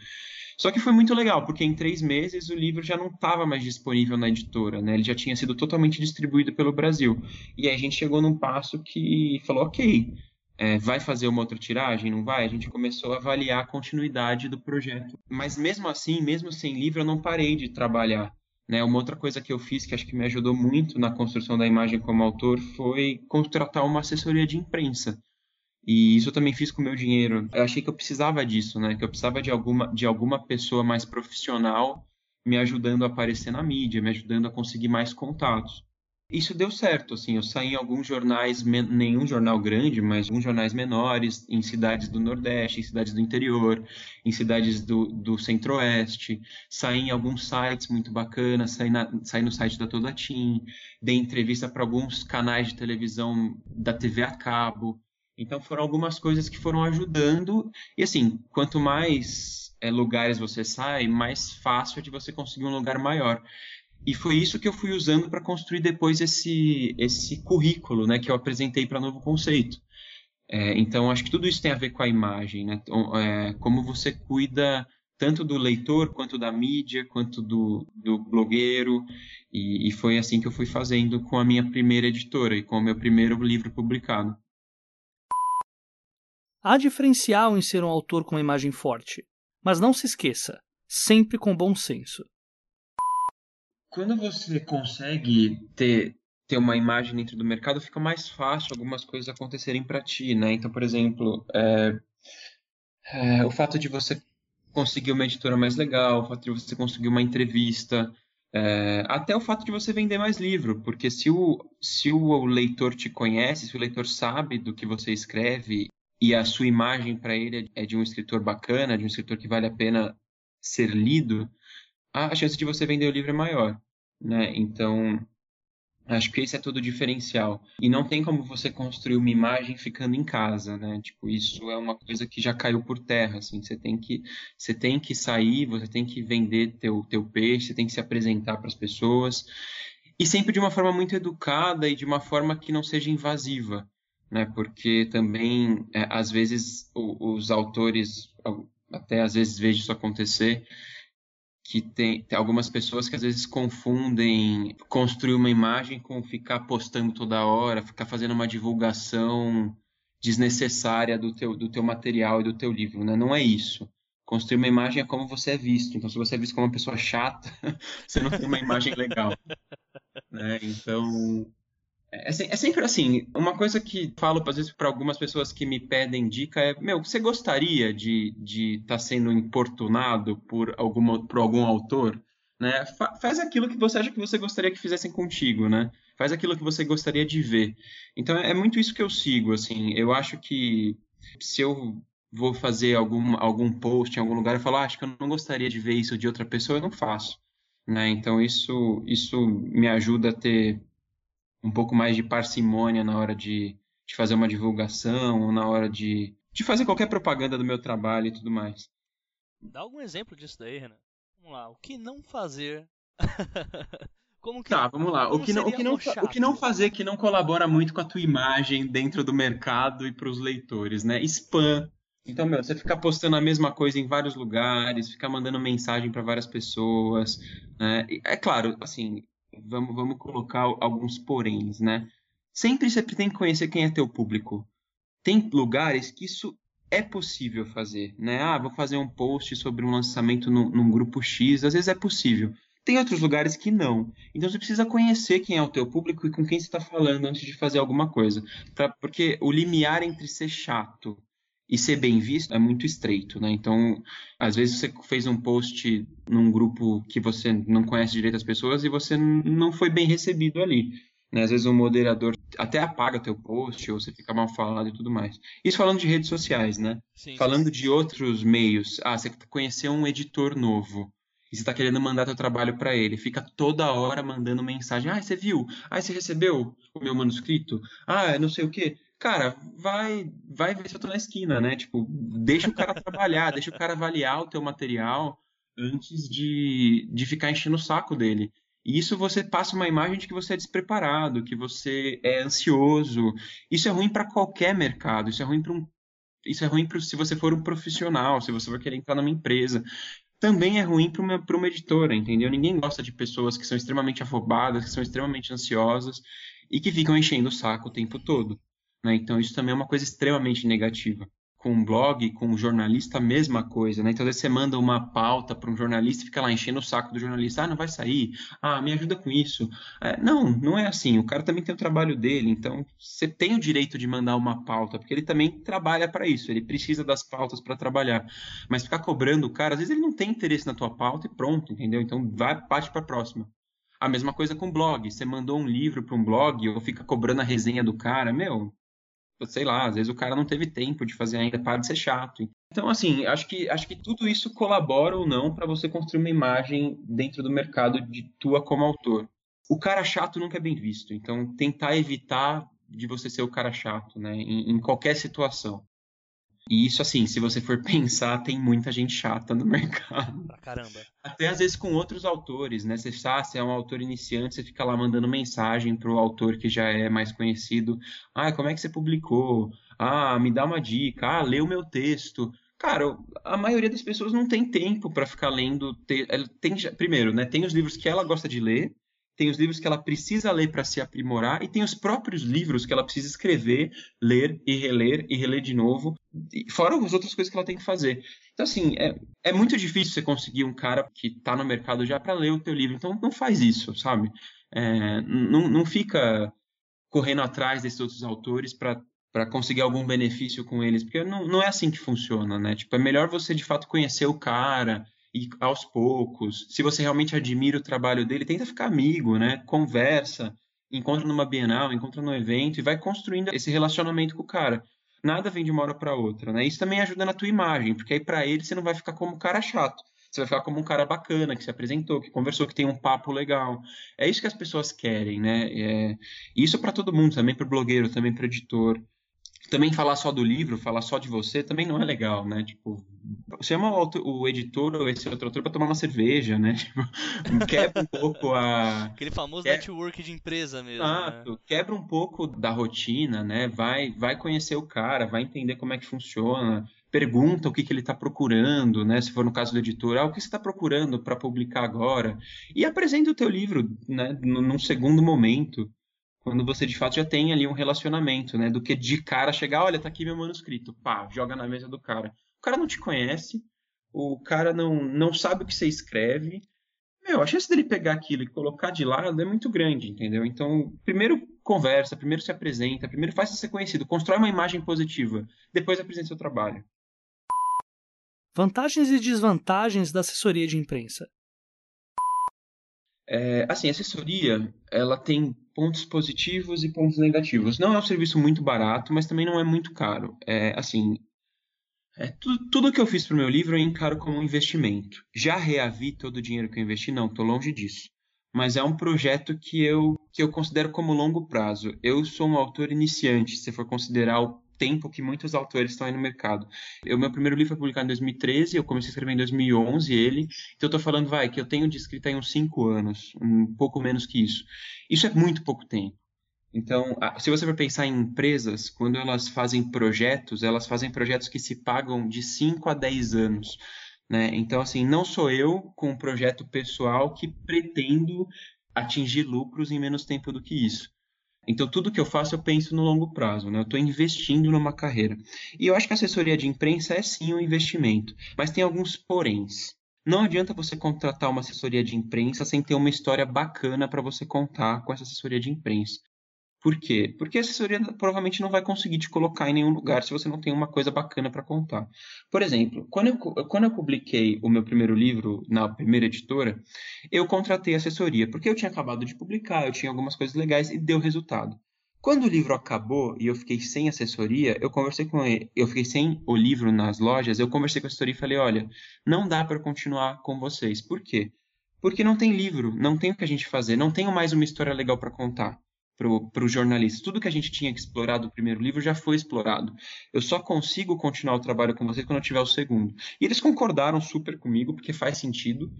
Só que foi muito legal, porque em três meses o livro já não estava mais disponível na editora, né? Ele já tinha sido totalmente distribuído pelo Brasil. E aí a gente chegou num passo que falou, ok, é, vai fazer uma outra tiragem, não vai? A gente começou a avaliar a continuidade do projeto. Mas mesmo assim, mesmo sem livro, eu não parei de trabalhar. Né? Uma outra coisa que eu fiz que acho que me ajudou muito na construção da imagem como autor foi contratar uma assessoria de imprensa. E isso eu também fiz com o meu dinheiro. Eu achei que eu precisava disso, né? Que eu precisava de alguma, de alguma pessoa mais profissional me ajudando a aparecer na mídia, me ajudando a conseguir mais contatos. Isso deu certo, assim, eu saí em alguns jornais, nenhum jornal grande, mas alguns jornais menores, em cidades do Nordeste, em cidades do interior, em cidades do, do Centro-Oeste, saí em alguns sites muito bacanas, saí, na, saí no site da Toda Team, dei entrevista para alguns canais de televisão da TV a cabo, então foram algumas coisas que foram ajudando, e assim, quanto mais é, lugares você sai, mais fácil é de você conseguir um lugar maior. E foi isso que eu fui usando para construir depois esse, esse currículo né, que eu apresentei para Novo Conceito. É, então, acho que tudo isso tem a ver com a imagem, né? Então, é, como você cuida tanto do leitor, quanto da mídia, quanto do, do blogueiro. E, e, foi assim que eu fui fazendo com a minha primeira editora e com o meu primeiro livro publicado. Há diferencial em ser um autor com uma imagem forte, mas não se esqueça, sempre com bom senso quando você consegue ter, ter uma imagem dentro do mercado, fica mais fácil algumas coisas acontecerem para ti, né? Então, por exemplo, é, é, o fato de você conseguir uma editora mais legal, o fato de você conseguir uma entrevista, é, até o fato de você vender mais livro, porque se o, se o leitor te conhece, se o leitor sabe do que você escreve e a sua imagem para ele é de um escritor bacana, de um escritor que vale a pena ser lido, a chance de você vender o livro é maior, né? Então, acho que esse é todo o diferencial. E não tem como você construir uma imagem ficando em casa, né? Tipo, isso é uma coisa que já caiu por terra, assim. Você tem que, você tem que sair, você tem que vender teu, teu peixe, você tem que se apresentar para as pessoas. E sempre de uma forma muito educada e de uma forma que não seja invasiva. né? Porque também, é, às vezes, o, os autores, até às vezes vejo isso acontecer, que tem, tem, algumas pessoas que às vezes confundem construir uma imagem com ficar postando toda hora, ficar fazendo uma divulgação desnecessária do teu, do teu material e do teu livro, né? Não é isso. Construir uma imagem é como você é visto. Então, se você é visto como uma pessoa chata, você não tem uma imagem legal. né? Então, é, é, sempre assim. Uma coisa que falo, às vezes, para algumas pessoas que me pedem dica é: Meu, você gostaria de estar de tá sendo importunado por, alguma, por algum autor? Né? Fa faz aquilo que você acha que você gostaria que fizessem contigo, né? Faz aquilo que você gostaria de ver. Então é muito isso que eu sigo, assim. Eu acho que se eu vou fazer algum, algum post em algum lugar e falar, ah, acho que eu não gostaria de ver isso de outra pessoa, eu não faço. Né? Então isso, isso me ajuda a ter um pouco mais de parcimônia na hora de, de fazer uma divulgação ou na hora de, de fazer qualquer propaganda do meu trabalho e tudo mais. Dá algum exemplo disso daí, Renan? Vamos lá, o que não fazer? Como que, tá, vamos lá. O que, não, o, que não, o que não fazer que não colabora muito com a tua imagem dentro do mercado e para os leitores, né? Spam. Então, meu, você ficar postando a mesma coisa em vários lugares, ficar mandando mensagem para várias pessoas, né? É claro, assim, vamos, vamos colocar alguns poréns, né? Sempre você tem que conhecer quem é teu público. Tem lugares que isso é possível fazer, né? Ah, vou fazer um post sobre um lançamento no, num grupo X, às vezes é possível. Tem outros lugares que não. Então você precisa conhecer quem é o teu público e com quem você está falando antes de fazer alguma coisa. Pra, porque o limiar entre ser chato e ser bem visto é muito estreito, né? Então, às vezes você fez um post num grupo que você não conhece direito as pessoas e você não foi bem recebido ali. Né? Às vezes o moderador até apaga teu post ou você fica mal falado e tudo mais. Isso falando de redes sociais, né? Sim, falando sim. de outros meios. Ah, você conheceu um editor novo e você está querendo mandar teu trabalho para ele, fica toda hora mandando mensagem. Ah, você viu? Ah, você recebeu o meu manuscrito? Ah, não sei o quê cara, vai, vai ver se eu tô na esquina, né? Tipo, deixa o cara trabalhar, deixa o cara avaliar o teu material antes de, de ficar enchendo o saco dele. E isso você passa uma imagem de que você é despreparado, que você é ansioso. Isso é ruim para qualquer mercado. Isso é ruim para um isso é ruim pro, se você for um profissional, se você for querer entrar numa empresa. Também é ruim para uma, uma editora, entendeu? Ninguém gosta de pessoas que são extremamente afobadas, que são extremamente ansiosas e que ficam enchendo o saco o tempo todo. Né? Então, isso também é uma coisa extremamente negativa. Com um blog, com um jornalista, a mesma coisa. Né? Então, às vezes você manda uma pauta para um jornalista e fica lá enchendo o saco do jornalista. Ah, não vai sair. Ah, me ajuda com isso. É, não, não é assim. O cara também tem o trabalho dele. Então, você tem o direito de mandar uma pauta, porque ele também trabalha para isso. Ele precisa das pautas para trabalhar. Mas ficar cobrando o cara, às vezes ele não tem interesse na tua pauta e pronto, entendeu? Então, vai, parte para a próxima. A mesma coisa com blog. Você mandou um livro para um blog ou fica cobrando a resenha do cara, meu, sei lá, às vezes o cara não teve tempo de fazer ainda, para de ser chato. Então, assim, acho que, acho que tudo isso colabora ou não para você construir uma imagem dentro do mercado de tua como autor. O cara chato nunca é bem visto, então tentar evitar de você ser o cara chato, né, em, em qualquer situação. E isso, assim, se você for pensar, tem muita gente chata no mercado. Pra caramba. Até às vezes com outros autores, né? Você sabe, se é um autor iniciante, você fica lá mandando mensagem pro autor que já é mais conhecido. Ah, como é que você publicou? Ah, me dá uma dica. Ah, lê o meu texto. Cara, a maioria das pessoas não tem tempo para ficar lendo. Tem, primeiro, né? Tem os livros que ela gosta de ler tem os livros que ela precisa ler para se aprimorar e tem os próprios livros que ela precisa escrever, ler e reler e reler de novo, fora as outras coisas que ela tem que fazer. Então, assim, é, é muito difícil você conseguir um cara que está no mercado já para ler o teu livro. Então, não faz isso, sabe? É, não, não fica correndo atrás desses outros autores para para conseguir algum benefício com eles, porque não, não é assim que funciona, né? Tipo, é melhor você de fato conhecer o cara, e aos poucos, se você realmente admira o trabalho dele, tenta ficar amigo, né? Conversa, encontra numa Bienal, encontra no evento e vai construindo esse relacionamento com o cara. Nada vem de uma hora para outra, né? Isso também ajuda na tua imagem, porque aí para ele você não vai ficar como um cara chato. Você vai ficar como um cara bacana, que se apresentou, que conversou, que tem um papo legal. É isso que as pessoas querem, né? É... Isso para todo mundo, também para blogueiro, também para editor. Também falar só do livro, falar só de você, também não é legal, né? Tipo, chama o, o editor ou esse outro autor para tomar uma cerveja, né? Tipo, quebra um pouco a. Aquele famoso que... network de empresa mesmo. Né? Exato, né? quebra um pouco da rotina, né? Vai, vai conhecer o cara, vai entender como é que funciona, pergunta o que, que ele está procurando, né? Se for no caso do editor, ah, o que você está procurando para publicar agora? E apresenta o teu livro, né? Num segundo momento quando você de fato já tem ali um relacionamento, né? Do que de cara chegar, olha, tá aqui meu manuscrito, pá, joga na mesa do cara. O cara não te conhece, o cara não, não sabe o que você escreve. Meu, a chance dele pegar aquilo e colocar de lado é muito grande, entendeu? Então, primeiro conversa, primeiro se apresenta, primeiro faz ser conhecido, constrói uma imagem positiva, depois apresenta seu trabalho. Vantagens e desvantagens da assessoria de imprensa. É, assim, a assessoria, ela tem pontos positivos e pontos negativos. Não é um serviço muito barato, mas também não é muito caro. É, assim, é, tudo, tudo que eu fiz para o meu livro eu encaro como um investimento. Já reavi todo o dinheiro que eu investi? Não, estou longe disso. Mas é um projeto que eu, que eu considero como longo prazo. Eu sou um autor iniciante, se for considerar o tempo que muitos autores estão aí no mercado. O meu primeiro livro foi publicado em 2013, eu comecei a escrever em 2011 ele, então eu estou falando, vai, que eu tenho de escrita em uns 5 anos, um pouco menos que isso. Isso é muito pouco tempo. Então, se você for pensar em empresas, quando elas fazem projetos, elas fazem projetos que se pagam de 5 a 10 anos. Né? Então, assim, não sou eu com um projeto pessoal que pretendo atingir lucros em menos tempo do que isso. Então, tudo que eu faço, eu penso no longo prazo, né? Eu estou investindo numa carreira. E eu acho que a assessoria de imprensa é sim um investimento, mas tem alguns poréns. Não adianta você contratar uma assessoria de imprensa sem ter uma história bacana para você contar com essa assessoria de imprensa. Por quê? Porque a assessoria provavelmente não vai conseguir te colocar em nenhum lugar se você não tem uma coisa bacana para contar. Por exemplo, quando eu, quando eu publiquei o meu primeiro livro na primeira editora, eu contratei assessoria, porque eu tinha acabado de publicar, eu tinha algumas coisas legais e deu resultado. Quando o livro acabou e eu fiquei sem assessoria, eu conversei com ele, eu fiquei sem o livro nas lojas, eu conversei com a assessoria e falei, olha, não dá para continuar com vocês. Por quê? Porque não tem livro, não tem o que a gente fazer, não tenho mais uma história legal para contar para o jornalista. Tudo que a gente tinha que explorar do primeiro livro já foi explorado. Eu só consigo continuar o trabalho com vocês quando eu tiver o segundo. E eles concordaram super comigo, porque faz sentido.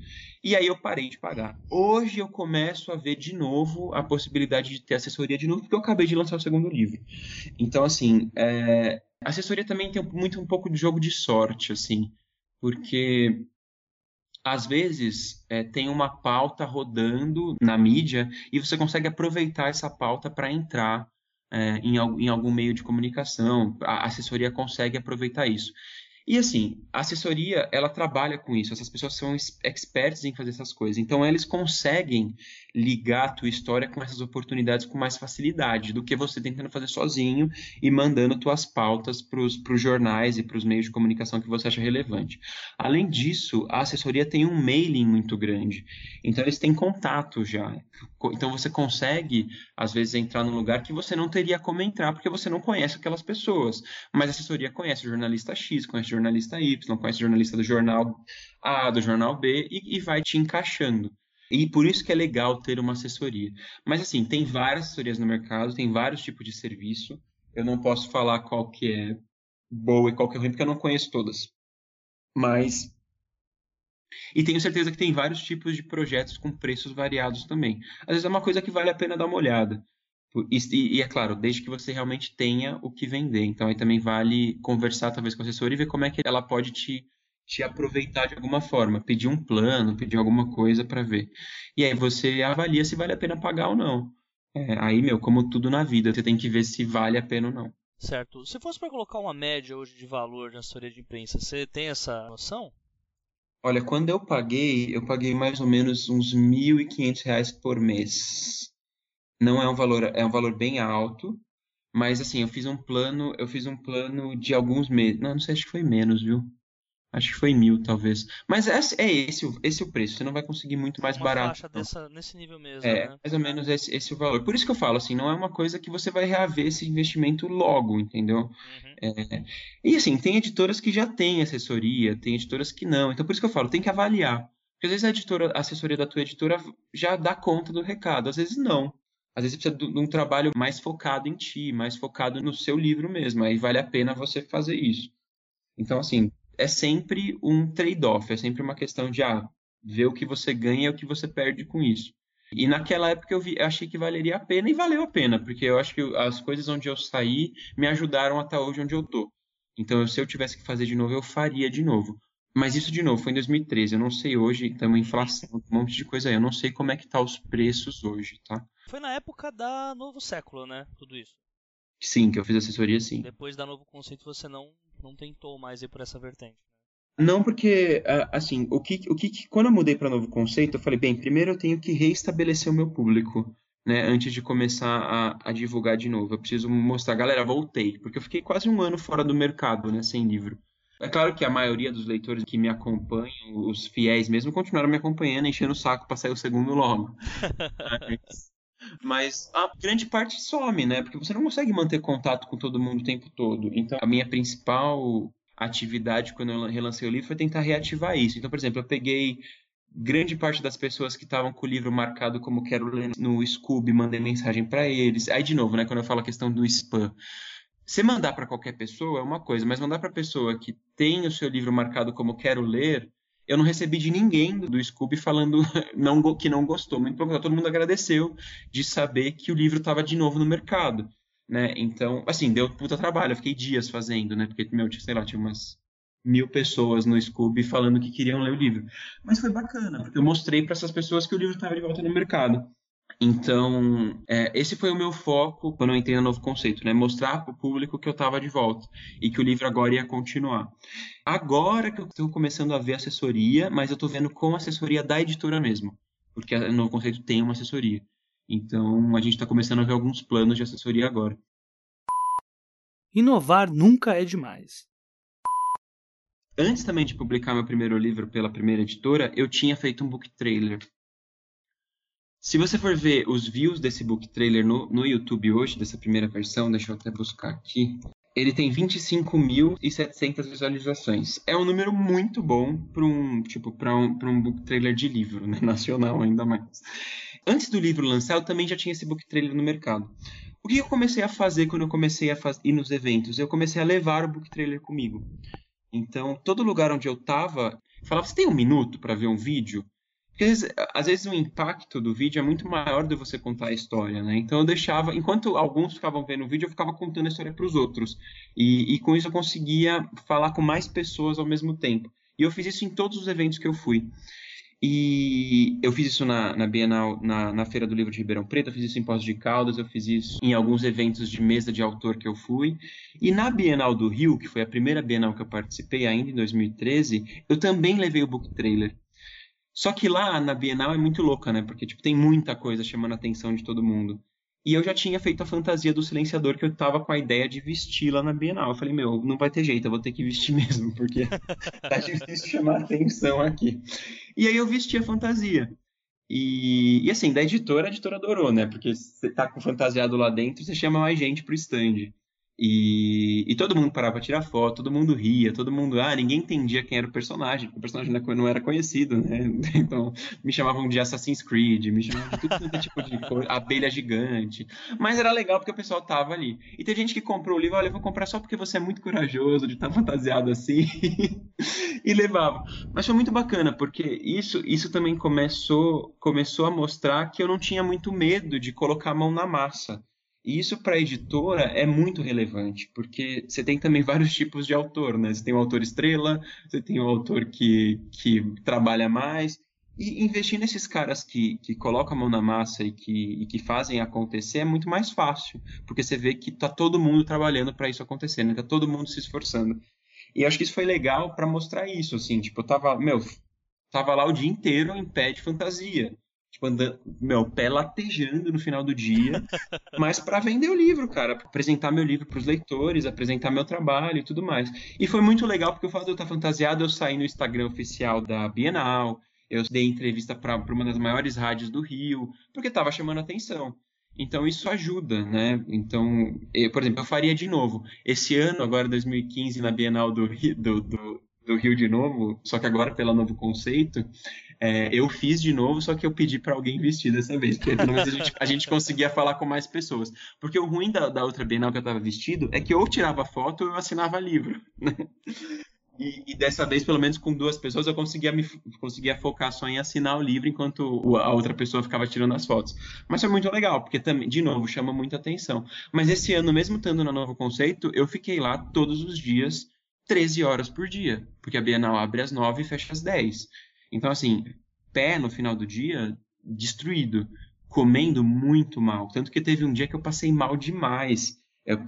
E aí eu parei de pagar. Hoje eu começo a ver de novo a possibilidade de ter assessoria de novo, porque eu acabei de lançar o segundo livro. Então, assim, é... a assessoria também tem muito um pouco de jogo de sorte, assim, porque às vezes é, tem uma pauta rodando na mídia e você consegue aproveitar essa pauta para entrar é, em, em, algum meio de comunicação. A assessoria consegue aproveitar isso. E assim, a assessoria, ela trabalha com isso. Essas pessoas são experts em fazer essas coisas. Então, eles conseguem ligar a tua história com essas oportunidades com mais facilidade do que você tentando fazer sozinho e mandando tuas pautas para os jornais e para os meios de comunicação que você acha relevante. Além disso, a assessoria tem um mailing muito grande. Então, eles têm contato já. Então, você consegue, às vezes, entrar num lugar que você não teria como entrar porque você não conhece aquelas pessoas. Mas a assessoria conhece o jornalista X, conhece o jornalista Y, conhece jornalista do jornal A, do jornal B e, e vai te encaixando. E por isso que é legal ter uma assessoria. Mas assim, tem várias assessorias no mercado, tem vários tipos de serviço. Eu não posso falar qual que é boa e qual que é ruim, porque eu não conheço todas. Mas. E tenho certeza que tem vários tipos de projetos com preços variados também. Às vezes é uma coisa que vale a pena dar uma olhada. E, e, é claro, desde que você realmente tenha o que vender. Então aí também vale conversar talvez com a assessora e ver como é que ela pode te, te aproveitar de alguma forma, pedir um plano, pedir alguma coisa para ver. E aí você avalia se vale a pena pagar ou não. É, aí, meu, como tudo na vida, você tem que ver se vale a pena ou não. Certo. Se fosse para colocar uma média hoje de valor na assessoria de imprensa, você tem essa noção? Olha, quando eu paguei, eu paguei mais ou menos uns R$ 1.500 por mês não é um valor, é um valor bem alto, mas assim, eu fiz um plano, eu fiz um plano de alguns meses. Não, não sei, acho que foi menos, viu? Acho que foi mil, talvez. Mas é, é esse, esse o preço. Você não vai conseguir muito mais uma barato. Faixa dessa, nesse nível mesmo. É, né? mais ou menos esse, esse o valor. Por isso que eu falo, assim, não é uma coisa que você vai reaver esse investimento logo, entendeu? Uhum. É, e assim, tem editoras que já têm assessoria, tem editoras que não. Então por isso que eu falo, tem que avaliar. Porque às vezes a editora, a assessoria da tua editora já dá conta do recado, às vezes não. Às vezes você precisa de um trabalho mais focado em ti, mais focado no seu livro mesmo. Aí vale a pena você fazer isso. Então, assim, é sempre um trade-off, é sempre uma questão de ah, ver o que você ganha e o que você perde com isso. E naquela época eu, vi, eu achei que valeria a pena e valeu a pena, porque eu acho que as coisas onde eu saí me ajudaram até hoje onde eu tô. Então, se eu tivesse que fazer de novo, eu faria de novo. Mas isso, de novo, foi em 2013. Eu não sei hoje, tem uma inflação, um monte de coisa aí. Eu não sei como é que tá os preços hoje, tá? Foi na época da Novo Século, né? Tudo isso. Sim, que eu fiz assessoria, sim. Depois da Novo Conceito, você não, não tentou mais ir por essa vertente. Né? Não, porque, assim, o que, o que, quando eu mudei para Novo Conceito, eu falei, bem, primeiro eu tenho que reestabelecer o meu público né, antes de começar a, a, divulgar de novo. Eu preciso mostrar, galera, voltei, porque eu fiquei quase um ano fora do mercado, né, sem livro. É claro que a maioria dos leitores que me acompanham, os fiéis mesmo, continuaram me acompanhando, enchendo o saco para sair o segundo logo. mas, mas a grande parte some, né? Porque você não consegue manter contato com todo mundo o tempo todo. Então, a minha principal atividade quando eu relancei o livro foi tentar reativar isso. Então, por exemplo, eu peguei grande parte das pessoas que estavam com o livro marcado como quero ler no Scooby, mandei mensagem para eles. Aí, de novo, né, quando eu falo a questão do spam. Você mandar para qualquer pessoa é uma coisa, mas mandar para pessoa que tem o seu livro marcado como quero ler, eu não recebi de ninguém do Scooby falando não, que não gostou. Muito pelo todo mundo agradeceu de saber que o livro estava de novo no mercado. Né? Então, assim, deu puta trabalho. Eu fiquei dias fazendo, né? Porque, meu, sei lá, tinha umas mil pessoas no Scooby falando que queriam ler o livro. Mas foi bacana, porque eu mostrei para essas pessoas que o livro estava de volta no mercado. Então, é, esse foi o meu foco quando eu entrei no novo conceito, né? Mostrar para o público que eu estava de volta e que o livro agora ia continuar. Agora que eu estou começando a ver assessoria, mas eu estou vendo com assessoria da editora mesmo, porque o novo conceito tem uma assessoria. Então, a gente está começando a ver alguns planos de assessoria agora. Inovar nunca é demais antes também de publicar meu primeiro livro pela primeira editora, eu tinha feito um book trailer. Se você for ver os views desse book trailer no, no YouTube hoje, dessa primeira versão, deixa eu até buscar aqui, ele tem 25.700 visualizações. É um número muito bom para um tipo para um, um book trailer de livro, né? nacional ainda mais. Antes do livro lançar, eu também já tinha esse book trailer no mercado. O que eu comecei a fazer quando eu comecei a ir nos eventos? Eu comecei a levar o book trailer comigo. Então, todo lugar onde eu estava, falava: você tem um minuto para ver um vídeo? Porque às vezes, o impacto do vídeo é muito maior que você contar a história, né? Então eu deixava, enquanto alguns ficavam vendo o vídeo, eu ficava contando a história para os outros. E, e, com isso eu conseguia falar com mais pessoas ao mesmo tempo. E eu fiz isso em todos os eventos que eu fui. E eu fiz isso na, na Bienal, na, na Feira do Livro de Ribeirão Preto, eu fiz isso em Poços de Caldas, eu fiz isso em alguns eventos de mesa de autor que eu fui. E na Bienal do Rio, que foi a primeira Bienal que eu participei ainda em 2013, eu também levei o book trailer. Só que lá na Bienal é muito louca, né? Porque tipo, tem muita coisa chamando a atenção de todo mundo. E eu já tinha feito a fantasia do silenciador que eu tava com a ideia de vestir lá na Bienal. Eu falei, meu, não vai ter jeito, eu vou ter que vestir mesmo, porque tá difícil chamar atenção aqui. E aí eu vesti a fantasia. E, e assim, da editora, a editora adorou, né? Porque você tá com fantasiado lá dentro, você chama mais gente pro stand. E, e, todo mundo parava para tirar foto, todo mundo ria, todo mundo. Ah, ninguém entendia quem era o personagem, o personagem não era conhecido, né? Então me chamavam de Assassin's Creed, me chamavam de tudo é tipo de coisa, abelha gigante. Mas era legal porque o pessoal tava ali. E tem gente que comprou o livro, olha, eu vou comprar só porque você é muito corajoso de estar tá fantasiado assim. e levava. Mas foi muito bacana, porque isso, isso também começou, começou a mostrar que eu não tinha muito medo de colocar a mão na massa. E isso para a editora é muito relevante, porque você tem também vários tipos de autor, né? Você tem o autor estrela, você tem o autor que, que trabalha mais. E investir nesses caras que, que colocam a mão na massa e que, e que fazem acontecer é muito mais fácil, porque você vê que tá todo mundo trabalhando para isso acontecer, né? Tá todo mundo se esforçando. E acho que isso foi legal para mostrar isso, assim, tipo, eu tava, meu, tava lá o dia inteiro em pé de fantasia tipo, andando, meu, pé latejando no final do dia, mas para vender o livro, cara, pra apresentar meu livro para os leitores, apresentar meu trabalho e tudo mais. E foi muito legal porque o fato de eu estar fantasiado, eu saí no Instagram oficial da Bienal, eu dei entrevista para uma das maiores rádios do Rio, porque estava chamando atenção. Então isso ajuda, né? Então, eu, por exemplo, eu faria de novo. Esse ano, agora 2015, na Bienal do, do, do do Rio de novo, só que agora pelo novo conceito, é, eu fiz de novo, só que eu pedi para alguém vestir dessa vez, porque pelo menos a gente, a gente, conseguia falar com mais pessoas. Porque o ruim da, da outra Bienal que eu estava vestido é que eu tirava foto ou eu assinava livro. Né? E, e, dessa vez, pelo menos com duas pessoas, eu conseguia, me, conseguia focar só em assinar o livro enquanto a outra pessoa ficava tirando as fotos. Mas foi muito legal, porque também, de novo, chama muita atenção. Mas esse ano, mesmo estando no novo conceito, eu fiquei lá todos os dias, 13 horas por dia, porque a Bienal abre às 9 e fecha às 10. Então, assim, pé no final do dia, destruído, comendo muito mal. Tanto que teve um dia que eu passei mal demais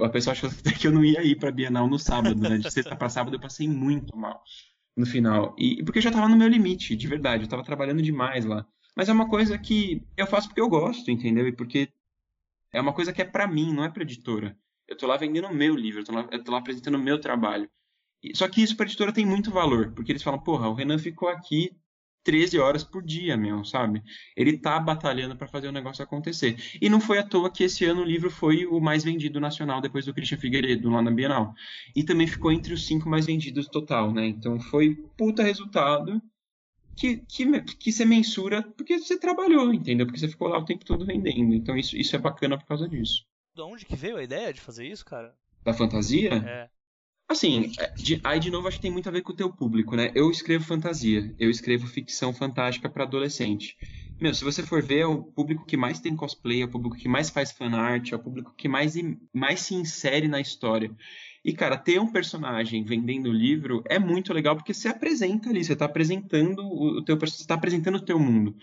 a pessoa achou que eu não ia ir para Bienal no sábado, né? De sexta para sábado eu passei muito mal no final. E porque eu já estava no meu limite, de verdade, eu estava trabalhando demais lá. Mas é uma coisa que eu faço porque eu gosto, entendeu? E porque é uma coisa que é para mim, não é para editora. Eu tô lá vendendo o meu livro, eu tô lá, eu tô lá apresentando o meu trabalho. Só que isso para editora tem muito valor, porque eles falam, porra, o Renan ficou aqui 13 horas por dia, meu, sabe? Ele tá batalhando para fazer o negócio acontecer. E não foi à toa que esse ano o livro foi o mais vendido nacional depois do Christian Figueiredo lá na Bienal. E também ficou entre os cinco mais vendidos total, né? Então foi puta resultado que, que, que você mensura porque você trabalhou, entendeu? Porque você ficou lá o tempo todo vendendo. Então isso, isso é bacana por causa disso. De onde que veio a ideia de fazer isso, cara? Da fantasia? É. Assim, é, aí de novo acho que tem muito a ver com o teu público, né? Eu escrevo fantasia, eu escrevo ficção fantástica para adolescente. Meu, se você for ver, é o público que mais tem cosplay, é o público que mais faz fanart, é o público que mais, mais se insere na história. E, cara, ter um personagem vendendo livro é muito legal porque você apresenta ali, você está apresentando o teu você tá apresentando o teu mundo.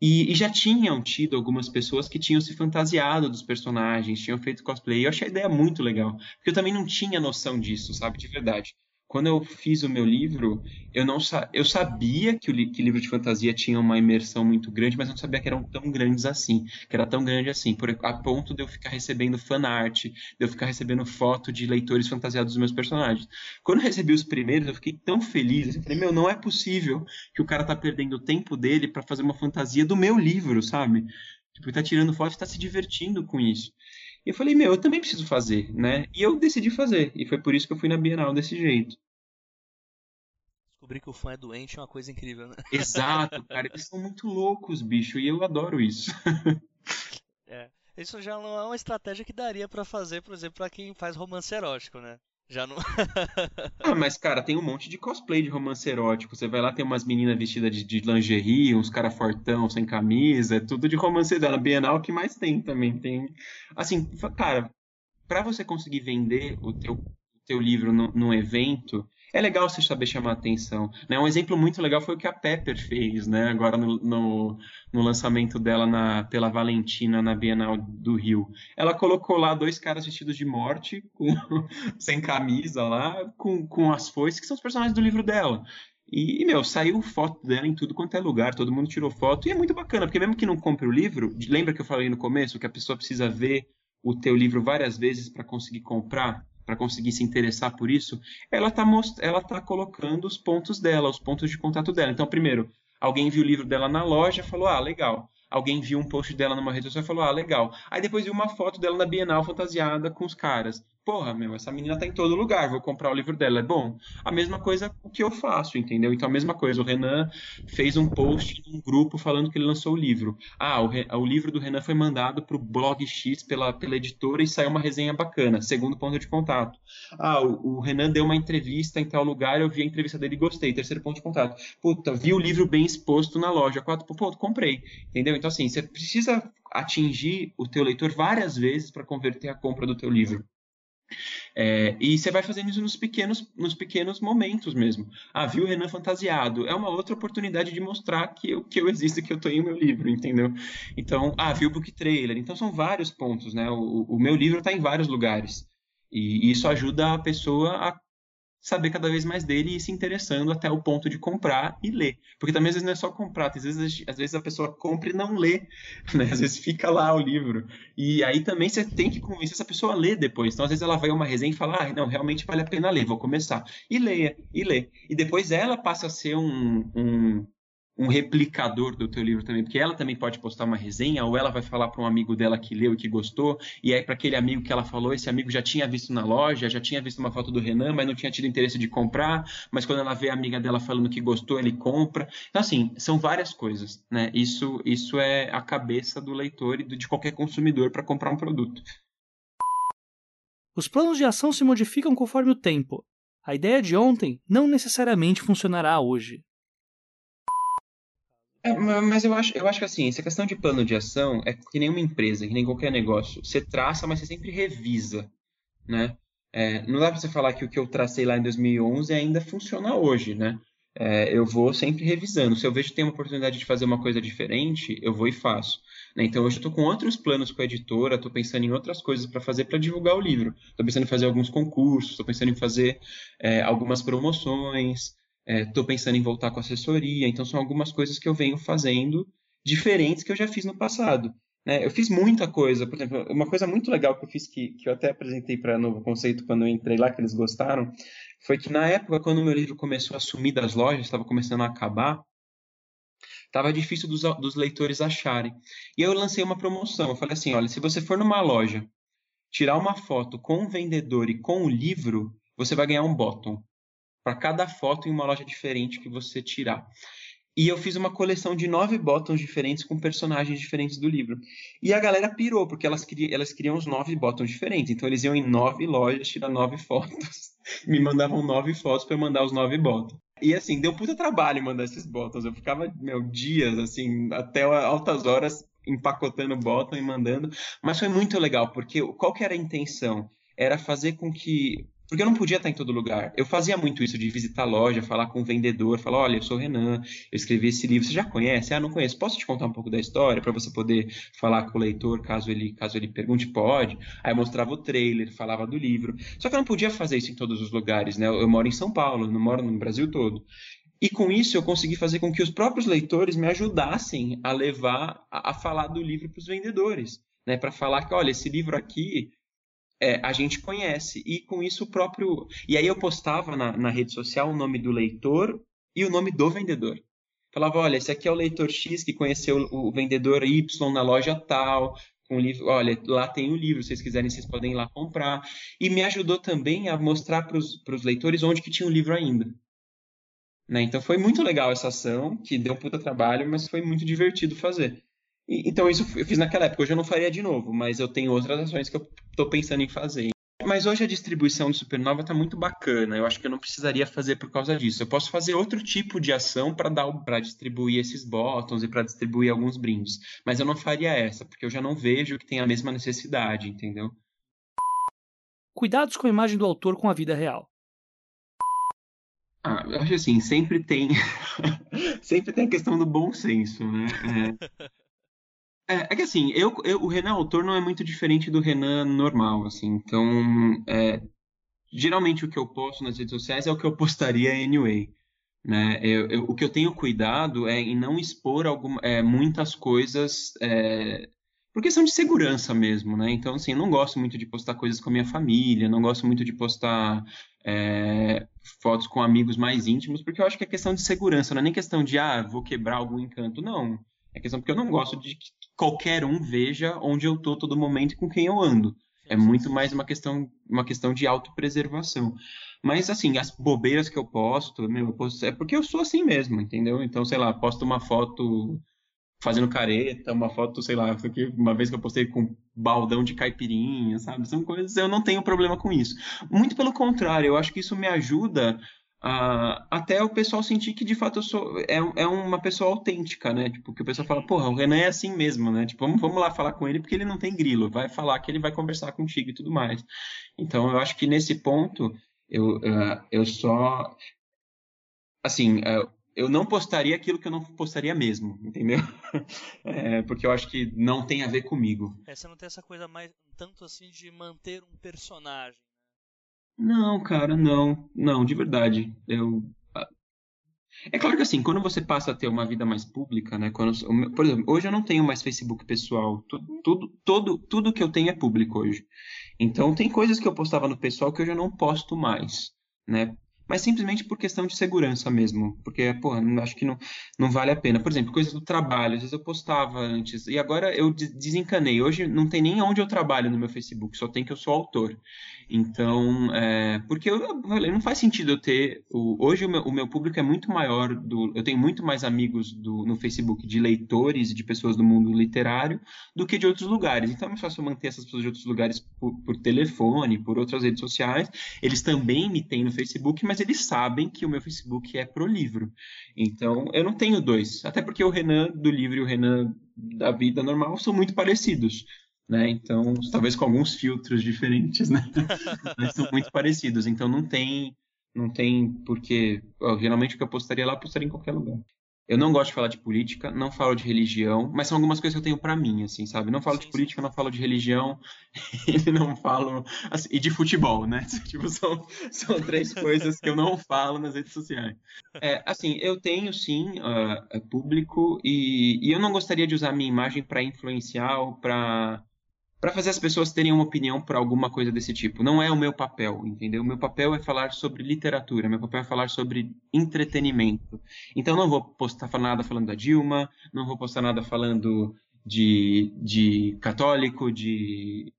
E, e, já tinham tido algumas pessoas que tinham se fantasiado dos personagens, tinham feito cosplay. Eu achei a ideia muito legal. Porque eu também não tinha noção disso, sabe? De verdade quando eu fiz o meu livro, eu não sa eu sabia que o li que livro de fantasia tinha uma imersão muito grande, mas não sabia que eram tão grandes assim, que era tão grande assim, por, a ponto de eu ficar recebendo fanart, de eu ficar recebendo foto de leitores fantasiados dos meus personagens. Quando eu recebi os primeiros, eu fiquei tão feliz, eu falei, meu, não é possível que o cara tá perdendo o tempo dele para fazer uma fantasia do meu livro, sabe? Tipo, tá tirando foto e tá se divertindo com isso. E eu falei, meu, eu também preciso fazer, né? E eu decidi fazer. E foi por isso que eu fui na Bienal desse jeito. Descobrir que o fã é doente é uma coisa incrível, né? Exato, cara. Eles são muito loucos, bicho. E eu adoro isso. é. Isso já não é uma estratégia que daria para fazer, por exemplo, para quem faz romance erótico, né? Já não. ah, mas, cara, tem um monte de cosplay de romance erótico. Você vai lá, tem umas meninas vestidas de, de lingerie, uns caras fortão, sem camisa, é tudo de romance dela. Bienal que mais tem também. Tem. Assim, cara, para você conseguir vender o teu, teu livro num evento, é legal você saber chamar atenção. Né? Um exemplo muito legal foi o que a Pepper fez, né? Agora no, no, no, lançamento dela na, pela Valentina na Bienal do Rio. Ela colocou lá dois caras vestidos de morte, com, sem camisa lá, com, com as foices, que são os personagens do livro dela. E, meu, saiu foto dela em tudo quanto é lugar, todo mundo tirou foto, e é muito bacana, porque mesmo que não compre o livro, lembra que eu falei no começo que a pessoa precisa ver o teu livro várias vezes para conseguir comprar? Para conseguir se interessar por isso, ela está ela tá colocando os pontos dela, os pontos de contato dela. Então, primeiro, alguém viu o livro dela na loja, falou: "Ah, legal". Alguém viu um post dela numa rede social e falou: "Ah, legal". Aí depois viu uma foto dela na Bienal fantasiada com os caras porra, meu, essa menina tá em todo lugar, vou comprar o livro dela, é bom. A mesma coisa que eu faço, entendeu? Então a mesma coisa, o Renan fez um post num grupo falando que ele lançou o livro. Ah, o, o livro do Renan foi mandado pro blog X pela, pela editora e saiu uma resenha bacana, segundo ponto de contato. Ah, o, o Renan deu uma entrevista em tal lugar, eu vi a entrevista dele e gostei, terceiro ponto de contato. Puta, vi o livro bem exposto na loja, quatro, ponto, comprei, entendeu? Então assim, você precisa atingir o teu leitor várias vezes para converter a compra do teu livro. É, e você vai fazendo isso nos pequenos, nos pequenos momentos mesmo. Ah, viu o Renan fantasiado? É uma outra oportunidade de mostrar que eu, que eu existo, que eu estou em meu livro, entendeu? Então, ah, viu o book trailer? Então são vários pontos, né? O, o meu livro está em vários lugares. E isso ajuda a pessoa a saber cada vez mais dele e se interessando até o ponto de comprar e ler. Porque também às vezes não é só comprar, às vezes, às vezes a pessoa compra e não lê, né? Às vezes fica lá o livro. E aí também você tem que convencer essa pessoa a ler depois. Então às vezes ela vai a uma resenha e fala, ah, não, realmente vale a pena ler, vou começar. E leia, e lê. E depois ela passa a ser um, um um replicador do teu livro também, porque ela também pode postar uma resenha, ou ela vai falar para um amigo dela que leu e que gostou, e aí para aquele amigo que ela falou, esse amigo já tinha visto na loja, já tinha visto uma foto do Renan, mas não tinha tido interesse de comprar, mas quando ela vê a amiga dela falando que gostou, ele compra. Então, assim, são várias coisas, né? Isso, isso é a cabeça do leitor e de qualquer consumidor para comprar um produto. Os planos de ação se modificam conforme o tempo. A ideia de ontem não necessariamente funcionará hoje. É, mas eu acho, eu acho que assim, essa questão de plano de ação é que nem uma empresa, que nem qualquer negócio. Você traça, mas você sempre revisa, né? É, não dá para você falar que o que eu tracei lá em 2011 ainda funciona hoje, né? É, eu vou sempre revisando. Se eu vejo que tem uma oportunidade de fazer uma coisa diferente, eu vou e faço. Né? Então hoje eu estou com outros planos com a editora, estou pensando em outras coisas para fazer para divulgar o livro. Estou pensando em fazer alguns concursos, estou pensando em fazer é, algumas promoções, estou é, pensando em voltar com assessoria, então são algumas coisas que eu venho fazendo diferentes que eu já fiz no passado. Né? Eu fiz muita coisa, por exemplo, uma coisa muito legal que eu fiz, que, que eu até apresentei para Novo Conceito quando eu entrei lá, que eles gostaram, foi que na época, quando o meu livro começou a sumir das lojas, estava começando a acabar, estava difícil dos, dos leitores acharem. E eu lancei uma promoção, eu falei assim, olha, se você for numa loja, tirar uma foto com o vendedor e com o livro, você vai ganhar um bottom para cada foto em uma loja diferente que você tirar. E eu fiz uma coleção de nove botões diferentes com personagens diferentes do livro. E a galera pirou, porque elas queriam, elas queriam os nove botões diferentes. Então eles iam em nove lojas tirar nove fotos. Me mandavam nove fotos para eu mandar os nove botões. E assim, deu puta trabalho mandar esses botões. Eu ficava, meu, dias, assim, até altas horas empacotando botão e mandando. Mas foi muito legal, porque qual que era a intenção? Era fazer com que porque eu não podia estar em todo lugar. Eu fazia muito isso de visitar a loja, falar com o vendedor, falar: olha, eu sou o Renan, eu escrevi esse livro, você já conhece? Ah, não conheço. Posso te contar um pouco da história para você poder falar com o leitor caso ele, caso ele pergunte? Pode. Aí eu mostrava o trailer, falava do livro. Só que eu não podia fazer isso em todos os lugares, né? Eu moro em São Paulo, não moro no Brasil todo. E com isso eu consegui fazer com que os próprios leitores me ajudassem a levar a, a falar do livro para os vendedores, né? Para falar que, olha, esse livro aqui é, a gente conhece. E com isso o próprio. E aí eu postava na, na rede social o nome do leitor e o nome do vendedor. Falava, olha, esse aqui é o leitor X que conheceu o vendedor Y na loja tal, com livro, olha, lá tem o livro, se vocês quiserem, vocês podem ir lá comprar. E me ajudou também a mostrar para os leitores onde que tinha o livro ainda. Né? Então foi muito legal essa ação, que deu um puta trabalho, mas foi muito divertido fazer. E, então isso eu fiz naquela época, hoje eu não faria de novo, mas eu tenho outras ações que eu estou pensando em fazer. Mas hoje a distribuição do Supernova está muito bacana. Eu acho que eu não precisaria fazer por causa disso. Eu posso fazer outro tipo de ação para dar para distribuir esses botões e para distribuir alguns brindes. Mas eu não faria essa, porque eu já não vejo que tem a mesma necessidade, entendeu? Cuidados com a imagem do autor com a vida real. Ah, eu acho assim, sempre tem sempre tem a questão do bom senso, né? É... É, é que assim, eu, eu, o Renan autor não é muito diferente do Renan normal, assim. Então, é, geralmente o que eu posto nas redes sociais é o que eu postaria anyway. Né? Eu, eu, o que eu tenho cuidado é em não expor alguma, é, muitas coisas é, por questão de segurança mesmo, né? Então, assim, eu não gosto muito de postar coisas com a minha família, não gosto muito de postar é, fotos com amigos mais íntimos, porque eu acho que é questão de segurança, não é nem questão de, ah, vou quebrar algum encanto, não. É questão porque eu não gosto de que qualquer um veja onde eu tô todo momento e com quem eu ando. É muito mais uma questão, uma questão de autopreservação. Mas, assim, as bobeiras que eu posto, meu, eu posto, é porque eu sou assim mesmo, entendeu? Então, sei lá, posto uma foto fazendo careta, uma foto, sei lá, uma vez que eu postei com baldão de caipirinha, sabe? São coisas, eu não tenho problema com isso. Muito pelo contrário, eu acho que isso me ajuda Uh, até o pessoal sentir que de fato eu sou é, é uma pessoa autêntica, né? Tipo, que o pessoal fala, porra, o Renan é assim mesmo, né? Tipo, vamos, vamos lá falar com ele porque ele não tem grilo, vai falar que ele vai conversar contigo e tudo mais. Então, eu acho que nesse ponto eu, uh, eu só assim, uh, eu não postaria aquilo que eu não postaria mesmo, entendeu? é, porque eu acho que não tem a ver comigo. É, você não tem essa coisa mais tanto assim de manter um personagem não, cara, não. Não, de verdade. Eu. É claro que assim, quando você passa a ter uma vida mais pública, né? Quando, por exemplo, hoje eu não tenho mais Facebook pessoal. Tudo, tudo, tudo que eu tenho é público hoje. Então tem coisas que eu postava no pessoal que eu não posto mais, né? mas simplesmente por questão de segurança mesmo, porque, porra, acho que não, não vale a pena. Por exemplo, coisas do trabalho, às vezes eu postava antes, e agora eu desencanei. Hoje não tem nem onde eu trabalho no meu Facebook, só tem que eu sou autor. Então, é, porque eu, eu, não faz sentido eu ter. O, hoje o meu, o meu, público é muito maior, do, eu tenho muito mais amigos do, no Facebook de leitores e de pessoas do mundo literário do que de outros lugares. Então é mais fácil manter essas pessoas de outros lugares por, por telefone, por outras redes sociais. Eles também me têm no Facebook, mas eles sabem que o meu Facebook é pro livro. Então eu não tenho dois. Até porque o Renan do livro e o Renan da vida normal são muito parecidos né? Então, talvez com alguns filtros diferentes, né? Mas são muito parecidos. Então, não tem, não tem porque geralmente o que eu postaria lá, eu postaria em qualquer lugar. Eu não gosto de falar de política, não falo de religião, mas são algumas coisas que eu tenho para mim, assim, sabe? Não falo sim, de política, sim. não falo de religião, e não falo assim, e de futebol, né? Tipo, são, são três coisas que eu não falo nas redes sociais. É, assim, eu tenho sim uh, público e, e eu não gostaria de usar a minha imagem para influenciar ou para para fazer as pessoas terem uma opinião para alguma coisa desse tipo. Não é o meu papel, entendeu? O meu papel é falar sobre literatura, meu papel é falar sobre entretenimento. Então não vou postar nada falando da Dilma, não vou postar nada falando de, de católico, de,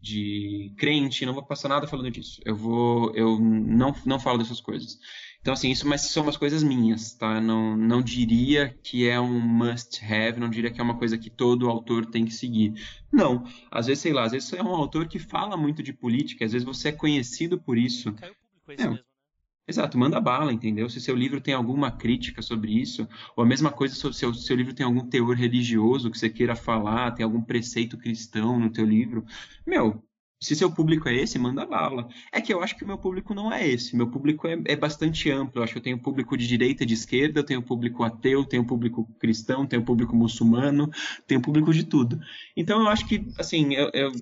de crente, não vou passar nada falando disso. Eu vou, eu não, não falo dessas coisas. Então, assim, isso mas são umas coisas minhas, tá? Não, não diria que é um must have, não diria que é uma coisa que todo autor tem que seguir. Não. Às vezes, sei lá, às vezes você é um autor que fala muito de política, às vezes você é conhecido por isso. Caiu público, é é, mesmo. Né? Exato, manda bala, entendeu? Se seu livro tem alguma crítica sobre isso, ou a mesma coisa se o seu, seu livro tem algum teor religioso que você queira falar, tem algum preceito cristão no teu livro, meu, se seu público é esse, manda bala. É que eu acho que o meu público não é esse. Meu público é, é bastante amplo. Eu acho que eu tenho público de direita de esquerda, eu tenho público ateu, tenho público cristão, tenho público muçulmano, tenho público de tudo. Então eu acho que, assim, eu, eu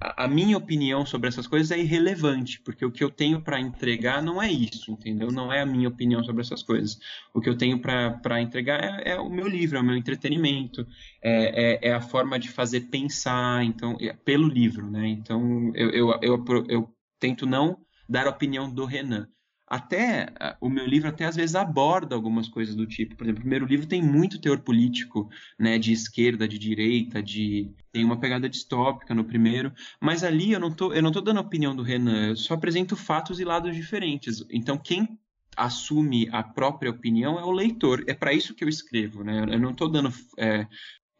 a minha opinião sobre essas coisas é irrelevante, porque o que eu tenho para entregar não é isso, entendeu? Não é a minha opinião sobre essas coisas. O que eu tenho para entregar é, é, o meu livro, é o meu entretenimento, é, é, é a forma de fazer pensar, então, pelo livro, né? Então, eu, eu, eu, eu tento não dar a opinião do Renan até o meu livro até às vezes aborda algumas coisas do tipo. Por exemplo, o primeiro livro tem muito teor político, né, de esquerda, de direita, de tem uma pegada distópica no primeiro, mas ali eu não tô eu não tô dando a opinião do Renan, eu só apresento fatos e lados diferentes. Então quem assume a própria opinião é o leitor. É para isso que eu escrevo, né? Eu não estou dando é,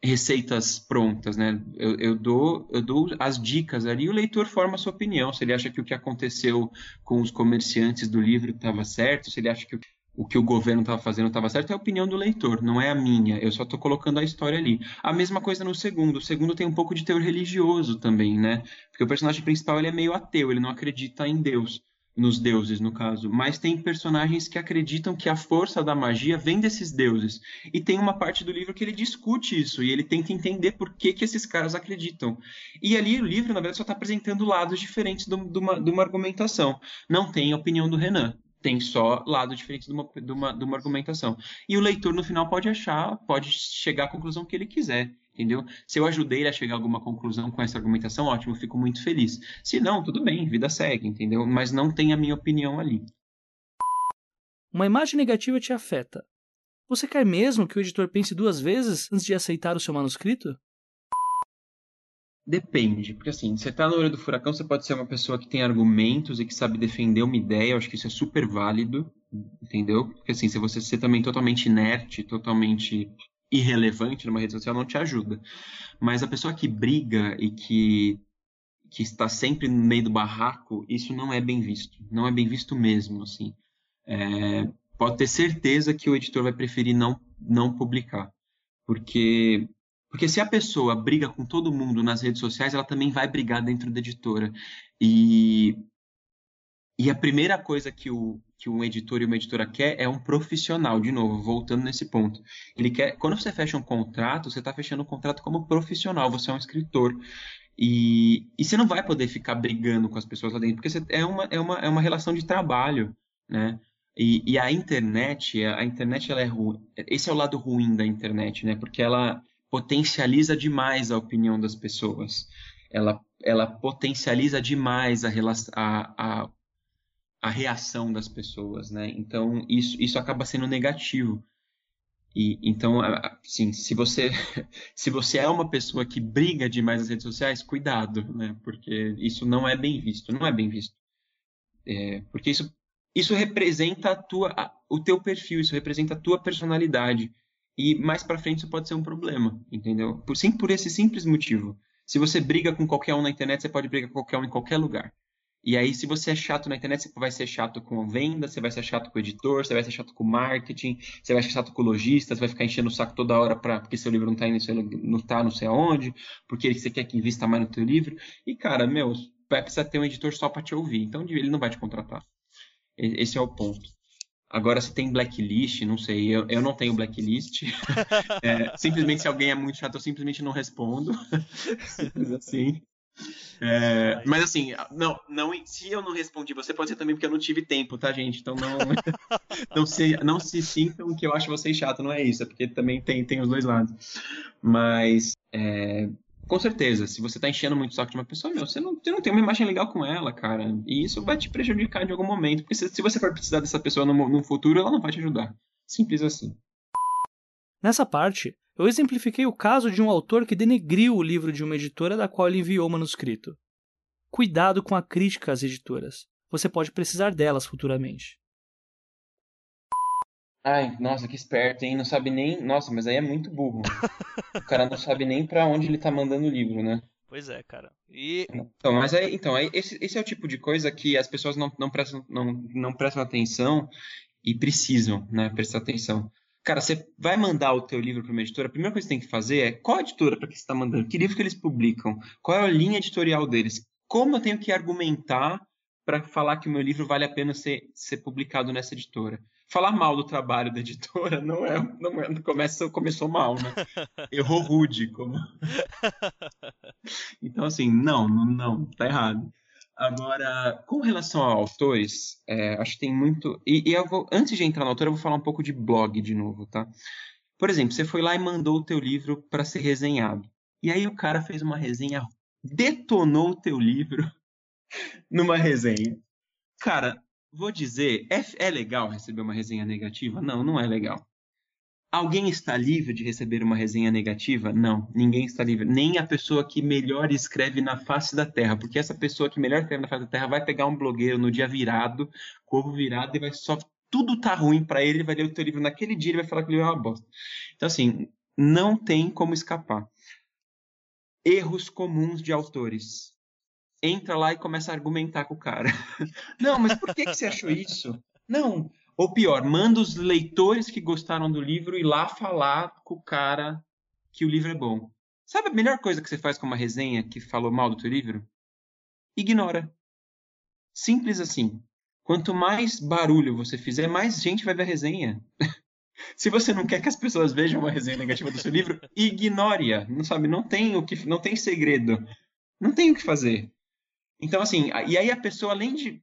receitas prontas, né? Eu, eu, dou, eu dou as dicas ali e o leitor forma a sua opinião. Se ele acha que o que aconteceu com os comerciantes do livro estava certo, se ele acha que o que o governo estava fazendo estava certo, é a opinião do leitor, não é a minha. Eu só estou colocando a história ali. A mesma coisa no segundo. O segundo tem um pouco de teor religioso também, né? Porque o personagem principal ele é meio ateu, ele não acredita em Deus nos deuses, no caso, mas tem personagens que acreditam que a força da magia vem desses deuses. E tem uma parte do livro que ele discute isso e ele tenta entender por que, que esses caras acreditam. E ali o livro, na verdade, só está apresentando lados diferentes de uma, de uma argumentação. Não tem a opinião do Renan tem só lado diferente de uma, de, uma, de uma argumentação. E o leitor, no final, pode achar, pode chegar à conclusão que ele quiser entendeu? Se eu ajudei ele a chegar a alguma conclusão com essa argumentação, ótimo, fico muito feliz. Se não, tudo bem, vida segue, entendeu? Mas não tem a minha opinião ali. Uma imagem negativa te afeta. Você quer mesmo que o editor pense duas vezes antes de aceitar o seu manuscrito? Depende, porque assim, você tá no olho do furacão, você pode ser uma pessoa que tem argumentos e que sabe defender uma ideia, eu acho que isso é super válido, entendeu? Porque assim, se você ser também totalmente inerte, totalmente irrelevante numa rede social não te ajuda. Mas a pessoa que briga e que, que está sempre no meio do barraco, isso não é bem visto. Não é bem visto mesmo, assim. É, pode ter certeza que o editor vai preferir não, não publicar. Porque, porque se a pessoa briga com todo mundo nas redes sociais, ela também vai brigar dentro da editora. E, e a primeira coisa que o, que um editor e uma editora quer é um profissional, de novo, voltando nesse ponto. Ele quer, quando você fecha um contrato, você está fechando um contrato como profissional, você é um escritor. E, e você não vai poder ficar brigando com as pessoas lá dentro, porque você, é, uma, é, uma, é uma relação de trabalho, né? E, e a internet, a internet ela é ruim. Esse é o lado ruim da internet, né? Porque ela potencializa demais a opinião das pessoas. Ela, ela potencializa demais a, a, a a reação das pessoas, né? Então isso, isso acaba sendo negativo. E então, assim, se você se você é uma pessoa que briga demais nas redes sociais, cuidado, né? Porque isso não é bem visto, não é bem visto. É, porque isso isso representa a tua, a, o teu perfil, isso representa a tua personalidade. E mais para frente isso pode ser um problema, entendeu? Por, sim, por esse simples motivo. Se você briga com qualquer um na internet, você pode brigar com qualquer um em qualquer lugar. E aí, se você é chato na internet, você vai ser chato com venda, você vai ser chato com o editor, você vai ser chato com marketing, você vai ser chato com lojista, você vai ficar enchendo o saco toda hora pra, porque seu livro não está não tá não sei aonde, porque você quer que invista mais no teu livro. E, cara, meu, vai precisar ter um editor só para te ouvir. Então, ele não vai te contratar. Esse é o ponto. Agora, se tem blacklist, não sei, eu, eu não tenho blacklist. é, simplesmente, se alguém é muito chato, eu simplesmente não respondo. Simples assim. É, mas assim, não, não, se eu não respondi, você pode ser também porque eu não tive tempo, tá, gente? Então não, não, se, não se sintam que eu acho vocês chato, não é isso, é porque também tem, tem os dois lados. Mas, é, com certeza, se você tá enchendo muito o saco de uma pessoa, meu, você não, você não tem uma imagem legal com ela, cara. E isso vai te prejudicar de algum momento, porque se, se você for precisar dessa pessoa no, no futuro, ela não vai te ajudar. Simples assim. Nessa parte, eu exemplifiquei o caso de um autor que denegriu o livro de uma editora da qual ele enviou o manuscrito. Cuidado com a crítica às editoras. Você pode precisar delas futuramente. Ai, nossa, que esperto, hein? Não sabe nem. Nossa, mas aí é muito burro. o cara não sabe nem para onde ele tá mandando o livro, né? Pois é, cara. E... Então, mas aí, então, aí esse, esse é o tipo de coisa que as pessoas não, não, prestam, não, não prestam atenção e precisam, né? Prestar atenção. Cara, você vai mandar o teu livro para uma editora, a primeira coisa que você tem que fazer é qual editora para que você está mandando? Que livro que eles publicam? Qual é a linha editorial deles? Como eu tenho que argumentar para falar que o meu livro vale a pena ser, ser publicado nessa editora? Falar mal do trabalho da editora não é, não é começa, começou mal, né? Errou rude, como. Então assim, não, não, não, tá errado. Agora, com relação a autores, é, acho que tem muito. E, e vou, antes de entrar no autor, eu vou falar um pouco de blog de novo, tá? Por exemplo, você foi lá e mandou o teu livro para ser resenhado. E aí o cara fez uma resenha, detonou o teu livro numa resenha. Cara, vou dizer, é, é legal receber uma resenha negativa? Não, não é legal. Alguém está livre de receber uma resenha negativa? Não, ninguém está livre. Nem a pessoa que melhor escreve na face da Terra, porque essa pessoa que melhor escreve na face da Terra vai pegar um blogueiro no dia virado, corpo virado, e vai só tudo tá ruim para ele, ele vai ler o teu livro naquele dia e vai falar que o livro é uma bosta. Então assim, não tem como escapar. Erros comuns de autores. Entra lá e começa a argumentar com o cara. Não, mas por que, que você achou isso? Não, ou pior, manda os leitores que gostaram do livro ir lá falar com o cara que o livro é bom. Sabe a melhor coisa que você faz com uma resenha que falou mal do teu livro? Ignora. Simples assim. Quanto mais barulho você fizer, mais gente vai ver a resenha. Se você não quer que as pessoas vejam uma resenha negativa do seu livro, ignore-a. Não sabe, não tem o que, não tem segredo. Não tem o que fazer. Então assim, e aí a pessoa além de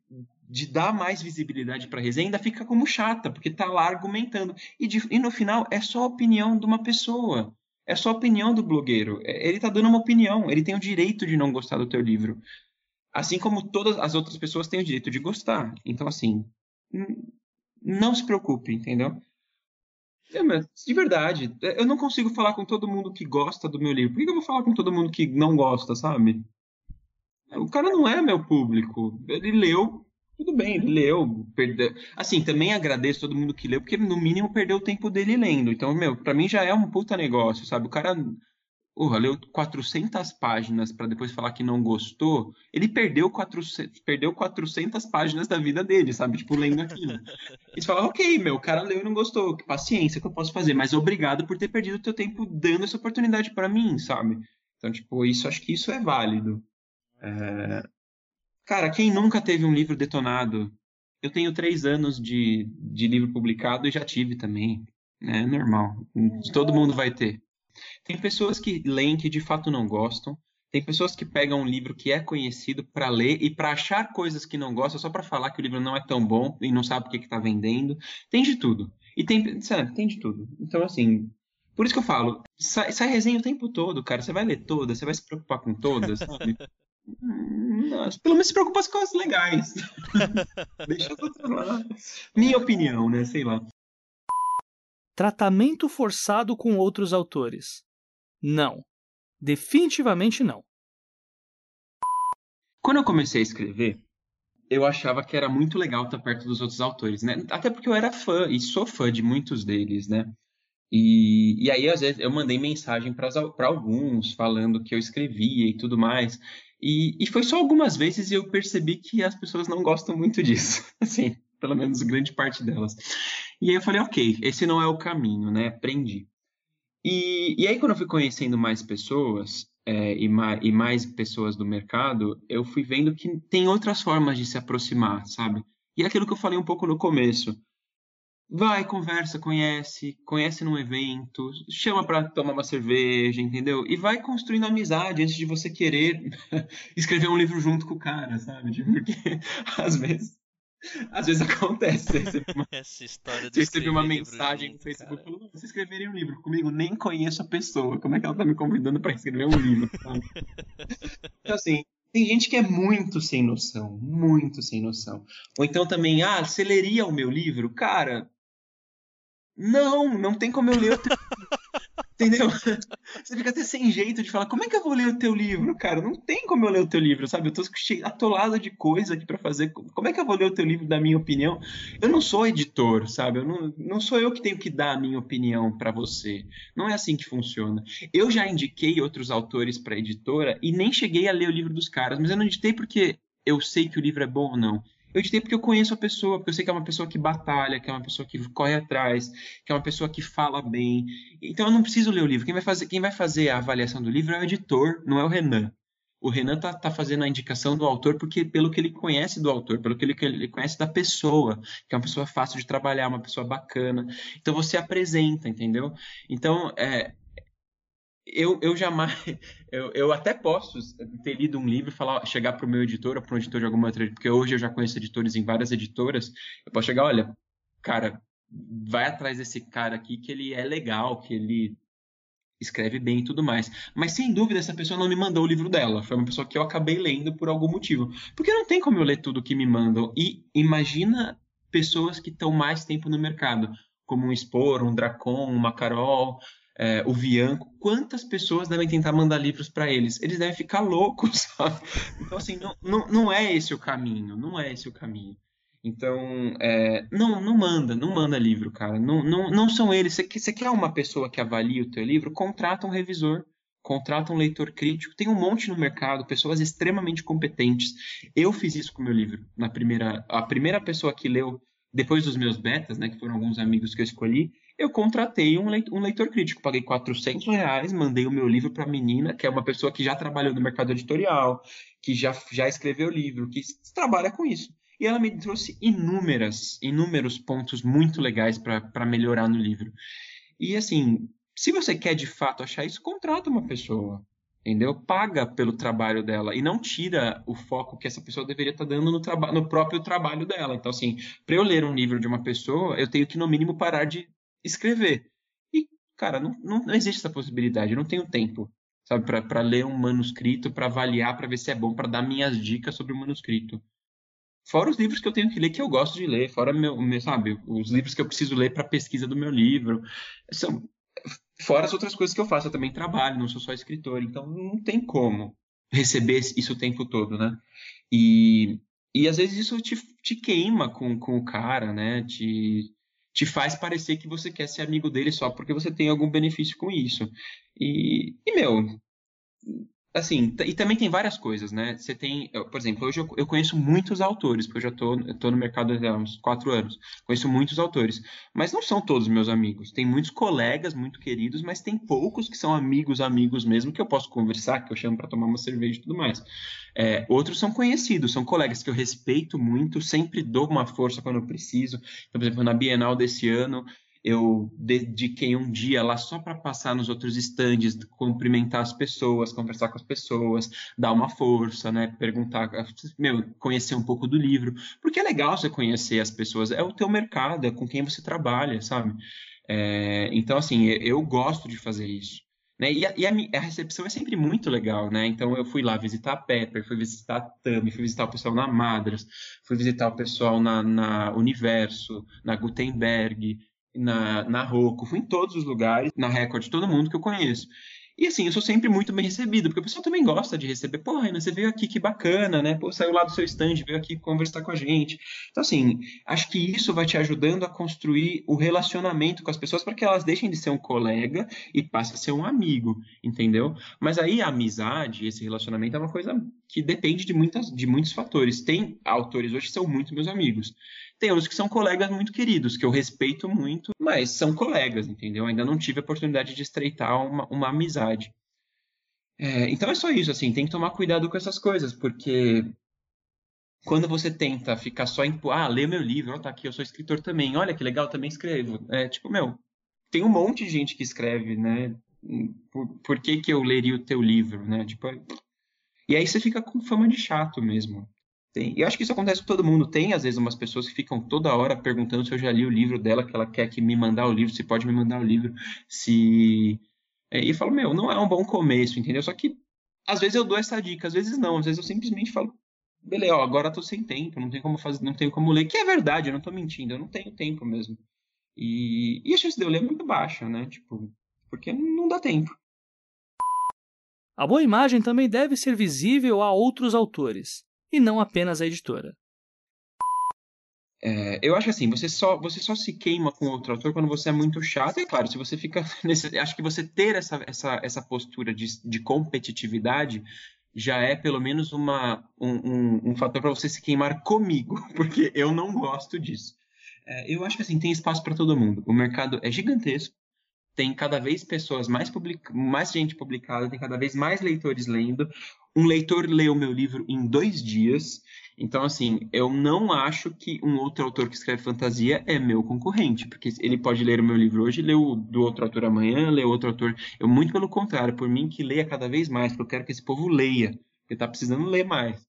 de dar mais visibilidade para a resenha, ainda fica como chata, porque está lá argumentando. E, de, e, no final é só a opinião de uma pessoa. É só a opinião do blogueiro. É, ele está dando uma opinião. Ele tem o direito de não gostar do teu livro. Assim como todas as outras pessoas têm o direito de gostar. Então, assim, não se preocupe, entendeu? É, de verdade, eu não consigo falar com todo mundo que gosta do meu livro. Por que eu vou falar com todo mundo que não gosta, sabe? O cara não é meu público. Ele leu, tudo bem, ele leu, perdeu. Assim, também agradeço todo mundo que leu, porque no mínimo perdeu o tempo dele lendo. Então, meu, para mim já é um puta negócio, sabe? O cara Porra, leu 400 páginas para depois falar que não gostou, ele perdeu 400, perdeu 400 páginas da vida dele, sabe? Tipo, lendo aquilo. E você fala, ok, meu, o cara leu e não gostou, que paciência que eu posso fazer, mas obrigado por ter perdido o teu tempo dando essa oportunidade para mim, sabe? Então, tipo, isso acho que isso é válido. É... Cara, quem nunca teve um livro detonado? Eu tenho três anos de, de livro publicado e já tive também. É normal. Todo mundo vai ter. Tem pessoas que leem que de fato não gostam. Tem pessoas que pegam um livro que é conhecido para ler e para achar coisas que não gostam só para falar que o livro não é tão bom e não sabe o que está vendendo. Tem de tudo. E tem, sabe, tem de tudo. Então, assim, por isso que eu falo, sai, sai resenha o tempo todo, cara. Você vai ler todas, você vai se preocupar com todas, sabe? Não, pelo menos se preocupa com as coisas legais. Deixa as lá. Minha opinião, né? Sei lá. Tratamento forçado com outros autores. Não. Definitivamente não. Quando eu comecei a escrever, eu achava que era muito legal estar perto dos outros autores, né? Até porque eu era fã e sou fã de muitos deles, né? E, e aí, às vezes, eu mandei mensagem para alguns falando que eu escrevia e tudo mais. E, e foi só algumas vezes e eu percebi que as pessoas não gostam muito disso. Assim, pelo menos grande parte delas. E aí eu falei, ok, esse não é o caminho, né? Aprendi. E, e aí, quando eu fui conhecendo mais pessoas é, e, ma e mais pessoas do mercado, eu fui vendo que tem outras formas de se aproximar, sabe? E é aquilo que eu falei um pouco no começo. Vai, conversa, conhece, conhece num evento, chama para tomar uma cerveja, entendeu? E vai construindo amizade antes de você querer escrever um livro junto com o cara, sabe? Porque às vezes às vezes acontece. Você uma, Essa história você recebe uma mensagem no Facebook falando: você escreveria um livro comigo? Nem conheço a pessoa. Como é que ela tá me convidando para escrever um livro? então, assim, tem gente que é muito sem noção. Muito sem noção. Ou então também, ah, você leria o meu livro? Cara, não, não tem como eu ler o teu Entendeu? Você fica até sem jeito de falar, como é que eu vou ler o teu livro, cara? Não tem como eu ler o teu livro, sabe? Eu tô atolado de coisa aqui para fazer. Como é que eu vou ler o teu livro da minha opinião? Eu não sou editor, sabe? Eu não, não sou eu que tenho que dar a minha opinião para você. Não é assim que funciona. Eu já indiquei outros autores para editora e nem cheguei a ler o livro dos caras, mas eu não editei porque eu sei que o livro é bom ou não. Eu editei porque eu conheço a pessoa, porque eu sei que é uma pessoa que batalha, que é uma pessoa que corre atrás, que é uma pessoa que fala bem. Então eu não preciso ler o livro. Quem vai fazer, quem vai fazer a avaliação do livro é o editor, não é o Renan. O Renan tá, tá fazendo a indicação do autor porque pelo que ele conhece do autor, pelo que ele, que ele conhece da pessoa, que é uma pessoa fácil de trabalhar, uma pessoa bacana. Então você apresenta, entendeu? Então, é, eu, eu jamais. Eu, eu até posso ter lido um livro e falar, chegar para o meu editor ou para um editor de alguma outra, porque hoje eu já conheço editores em várias editoras. Eu posso chegar, olha, cara, vai atrás desse cara aqui que ele é legal, que ele escreve bem e tudo mais. Mas sem dúvida essa pessoa não me mandou o livro dela. Foi uma pessoa que eu acabei lendo por algum motivo. Porque não tem como eu ler tudo que me mandam. E imagina pessoas que estão mais tempo no mercado, como um Spor, um Dracon, uma Carol, é, o Vianco, quantas pessoas devem tentar mandar livros para eles? Eles devem ficar loucos, sabe? Então, assim, não, não, não é esse o caminho, não é esse o caminho. Então, é, não, não manda, não manda livro, cara. Não, não, não são eles. Você, quer uma pessoa que avalie o teu livro? Contrata um revisor, contrata um leitor crítico. Tem um monte no mercado, pessoas extremamente competentes. Eu fiz isso com o meu livro. Na primeira, a primeira pessoa que leu depois dos meus betas, né, que foram alguns amigos que eu escolhi, eu contratei um leitor, um leitor crítico. Paguei 400 reais, mandei o meu livro para a menina, que é uma pessoa que já trabalhou no mercado editorial, que já, já escreveu livro, que trabalha com isso. E ela me trouxe inúmeras, inúmeros pontos muito legais para melhorar no livro. E assim, se você quer de fato achar isso, contrata uma pessoa entendeu? Paga pelo trabalho dela e não tira o foco que essa pessoa deveria estar tá dando no, no próprio trabalho dela. Então, assim, para eu ler um livro de uma pessoa, eu tenho que, no mínimo, parar de escrever. E, cara, não, não, não existe essa possibilidade, eu não tenho tempo, sabe, para ler um manuscrito, para avaliar, para ver se é bom, para dar minhas dicas sobre o manuscrito. Fora os livros que eu tenho que ler que eu gosto de ler, fora meu, meu sabe, os livros que eu preciso ler para pesquisa do meu livro. São Fora as outras coisas que eu faço, eu também trabalho, não sou só escritor, então não tem como receber isso o tempo todo, né? E, e às vezes isso te, te queima com, com o cara, né? Te, te faz parecer que você quer ser amigo dele só porque você tem algum benefício com isso. E, e meu, Assim, e também tem várias coisas, né? Você tem, por exemplo, hoje eu, eu conheço muitos autores, porque eu já estou tô, no mercado há uns quatro anos. Conheço muitos autores, mas não são todos meus amigos. Tem muitos colegas muito queridos, mas tem poucos que são amigos, amigos mesmo, que eu posso conversar, que eu chamo para tomar uma cerveja e tudo mais. É, outros são conhecidos, são colegas que eu respeito muito, sempre dou uma força quando eu preciso. Então, por exemplo, na Bienal desse ano, eu dediquei um dia lá só para passar nos outros estandes, cumprimentar as pessoas, conversar com as pessoas, dar uma força, né? Perguntar, meu, conhecer um pouco do livro, porque é legal você conhecer as pessoas, é o teu mercado, é com quem você trabalha, sabe? É, então, assim, eu gosto de fazer isso. Né? E, a, e a, a, recepção é sempre muito legal, né? Então eu fui lá visitar a Pepper, fui visitar a Tami, fui visitar o pessoal na Madras, fui visitar o pessoal na, na Universo, na Gutenberg, na, na Rocco, fui em todos os lugares, na Record, todo mundo que eu conheço. E assim, eu sou sempre muito bem recebido, porque o pessoal também gosta de receber. Pô, Renan, você veio aqui, que bacana, né? Pô, saiu lá do seu stand, veio aqui conversar com a gente. Então, assim, acho que isso vai te ajudando a construir o relacionamento com as pessoas para que elas deixem de ser um colega e passem a ser um amigo, entendeu? Mas aí a amizade, esse relacionamento é uma coisa que depende de, muitas, de muitos fatores. Tem autores hoje que são muito meus amigos. Tem outros que são colegas muito queridos, que eu respeito muito, mas são colegas, entendeu? Ainda não tive a oportunidade de estreitar uma, uma amizade. É, então é só isso, assim, tem que tomar cuidado com essas coisas, porque quando você tenta ficar só em, ah, lê meu livro, ó, tá aqui, eu sou escritor também, olha que legal, também escrevo. É tipo, meu, tem um monte de gente que escreve, né? Por, por que, que eu leria o teu livro, né? Tipo, e aí você fica com fama de chato mesmo. Tem. Eu acho que isso acontece com todo mundo. Tem, às vezes, umas pessoas que ficam toda hora perguntando se eu já li o livro dela, que ela quer que me mandar o livro, se pode me mandar o livro, se. É, e eu falo, meu, não é um bom começo, entendeu? Só que às vezes eu dou essa dica, às vezes não, às vezes eu simplesmente falo, beleza, ó, agora tô sem tempo, não tenho como fazer, não tenho como ler, que é verdade, eu não tô mentindo, eu não tenho tempo mesmo. E, e a chance de eu ler é muito baixa, né? Tipo, porque não dá tempo. A boa imagem também deve ser visível a outros autores e não apenas a editora. É, eu acho assim, você só, você só se queima com outro autor quando você é muito chato. E claro, se você fica. Nesse, acho que você ter essa, essa, essa postura de, de competitividade já é pelo menos uma, um, um, um fator para você se queimar comigo, porque eu não gosto disso. É, eu acho que assim, tem espaço para todo mundo. O mercado é gigantesco, tem cada vez pessoas mais public... mais gente publicada, tem cada vez mais leitores lendo. Um leitor o meu livro em dois dias. Então, assim, eu não acho que um outro autor que escreve fantasia é meu concorrente, porque ele pode ler o meu livro hoje, ler o do outro autor amanhã, ler outro autor. Eu, muito pelo contrário, por mim que leia cada vez mais, porque eu quero que esse povo leia, porque está precisando ler mais.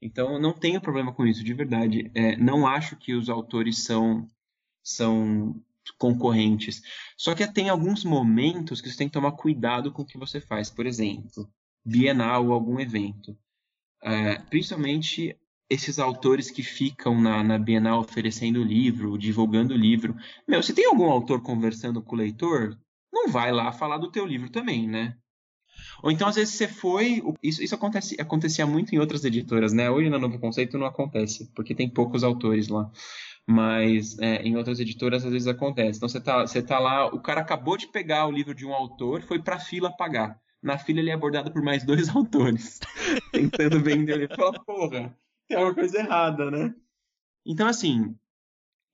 Então, eu não tenho problema com isso, de verdade. É, não acho que os autores são, são concorrentes. Só que tem alguns momentos que você tem que tomar cuidado com o que você faz. Por exemplo, Bienal ou algum evento. É, principalmente esses autores que ficam na, na Bienal oferecendo o livro, divulgando o livro. Meu, se tem algum autor conversando com o leitor, não vai lá falar do teu livro também, né? Ou então, às vezes, você foi. Isso, isso acontece, acontecia muito em outras editoras, né? Hoje na Novo Conceito não acontece, porque tem poucos autores lá mas é, em outras editoras às vezes acontece. Então você tá, você tá lá, o cara acabou de pegar o livro de um autor, foi para a fila pagar. Na fila ele é abordado por mais dois autores, tentando vender. Ele fala, porra, tem alguma coisa errada, né? Então, assim,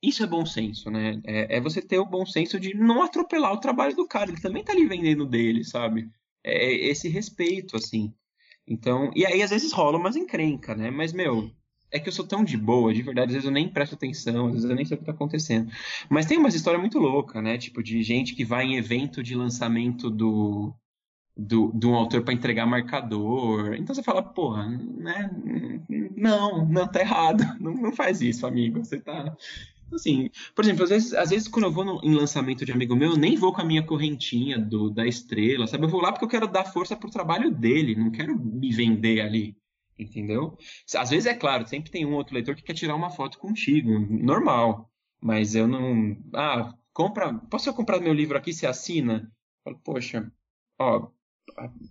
isso é bom senso, né? É, é, você ter o bom senso de não atropelar o trabalho do cara. Ele também tá ali vendendo dele, sabe? É, é esse respeito, assim. Então, e aí às vezes rola umas encrenca, né? Mas, meu, é que eu sou tão de boa, de verdade, às vezes eu nem presto atenção, às vezes eu nem sei o que tá acontecendo. Mas tem umas histórias muito loucas, né? Tipo, de gente que vai em evento de lançamento do, do, de um autor para entregar marcador. Então você fala, porra, né? Não, não, tá errado. Não, não faz isso, amigo. Você tá. Assim, por exemplo, às vezes, às vezes quando eu vou no, em lançamento de amigo meu, eu nem vou com a minha correntinha do, da estrela, sabe? Eu vou lá porque eu quero dar força pro trabalho dele, não quero me vender ali entendeu? Às vezes é claro, sempre tem um outro leitor que quer tirar uma foto contigo, normal, mas eu não, ah, compra, posso eu comprar meu livro aqui, você assina? Eu falo, poxa, ó,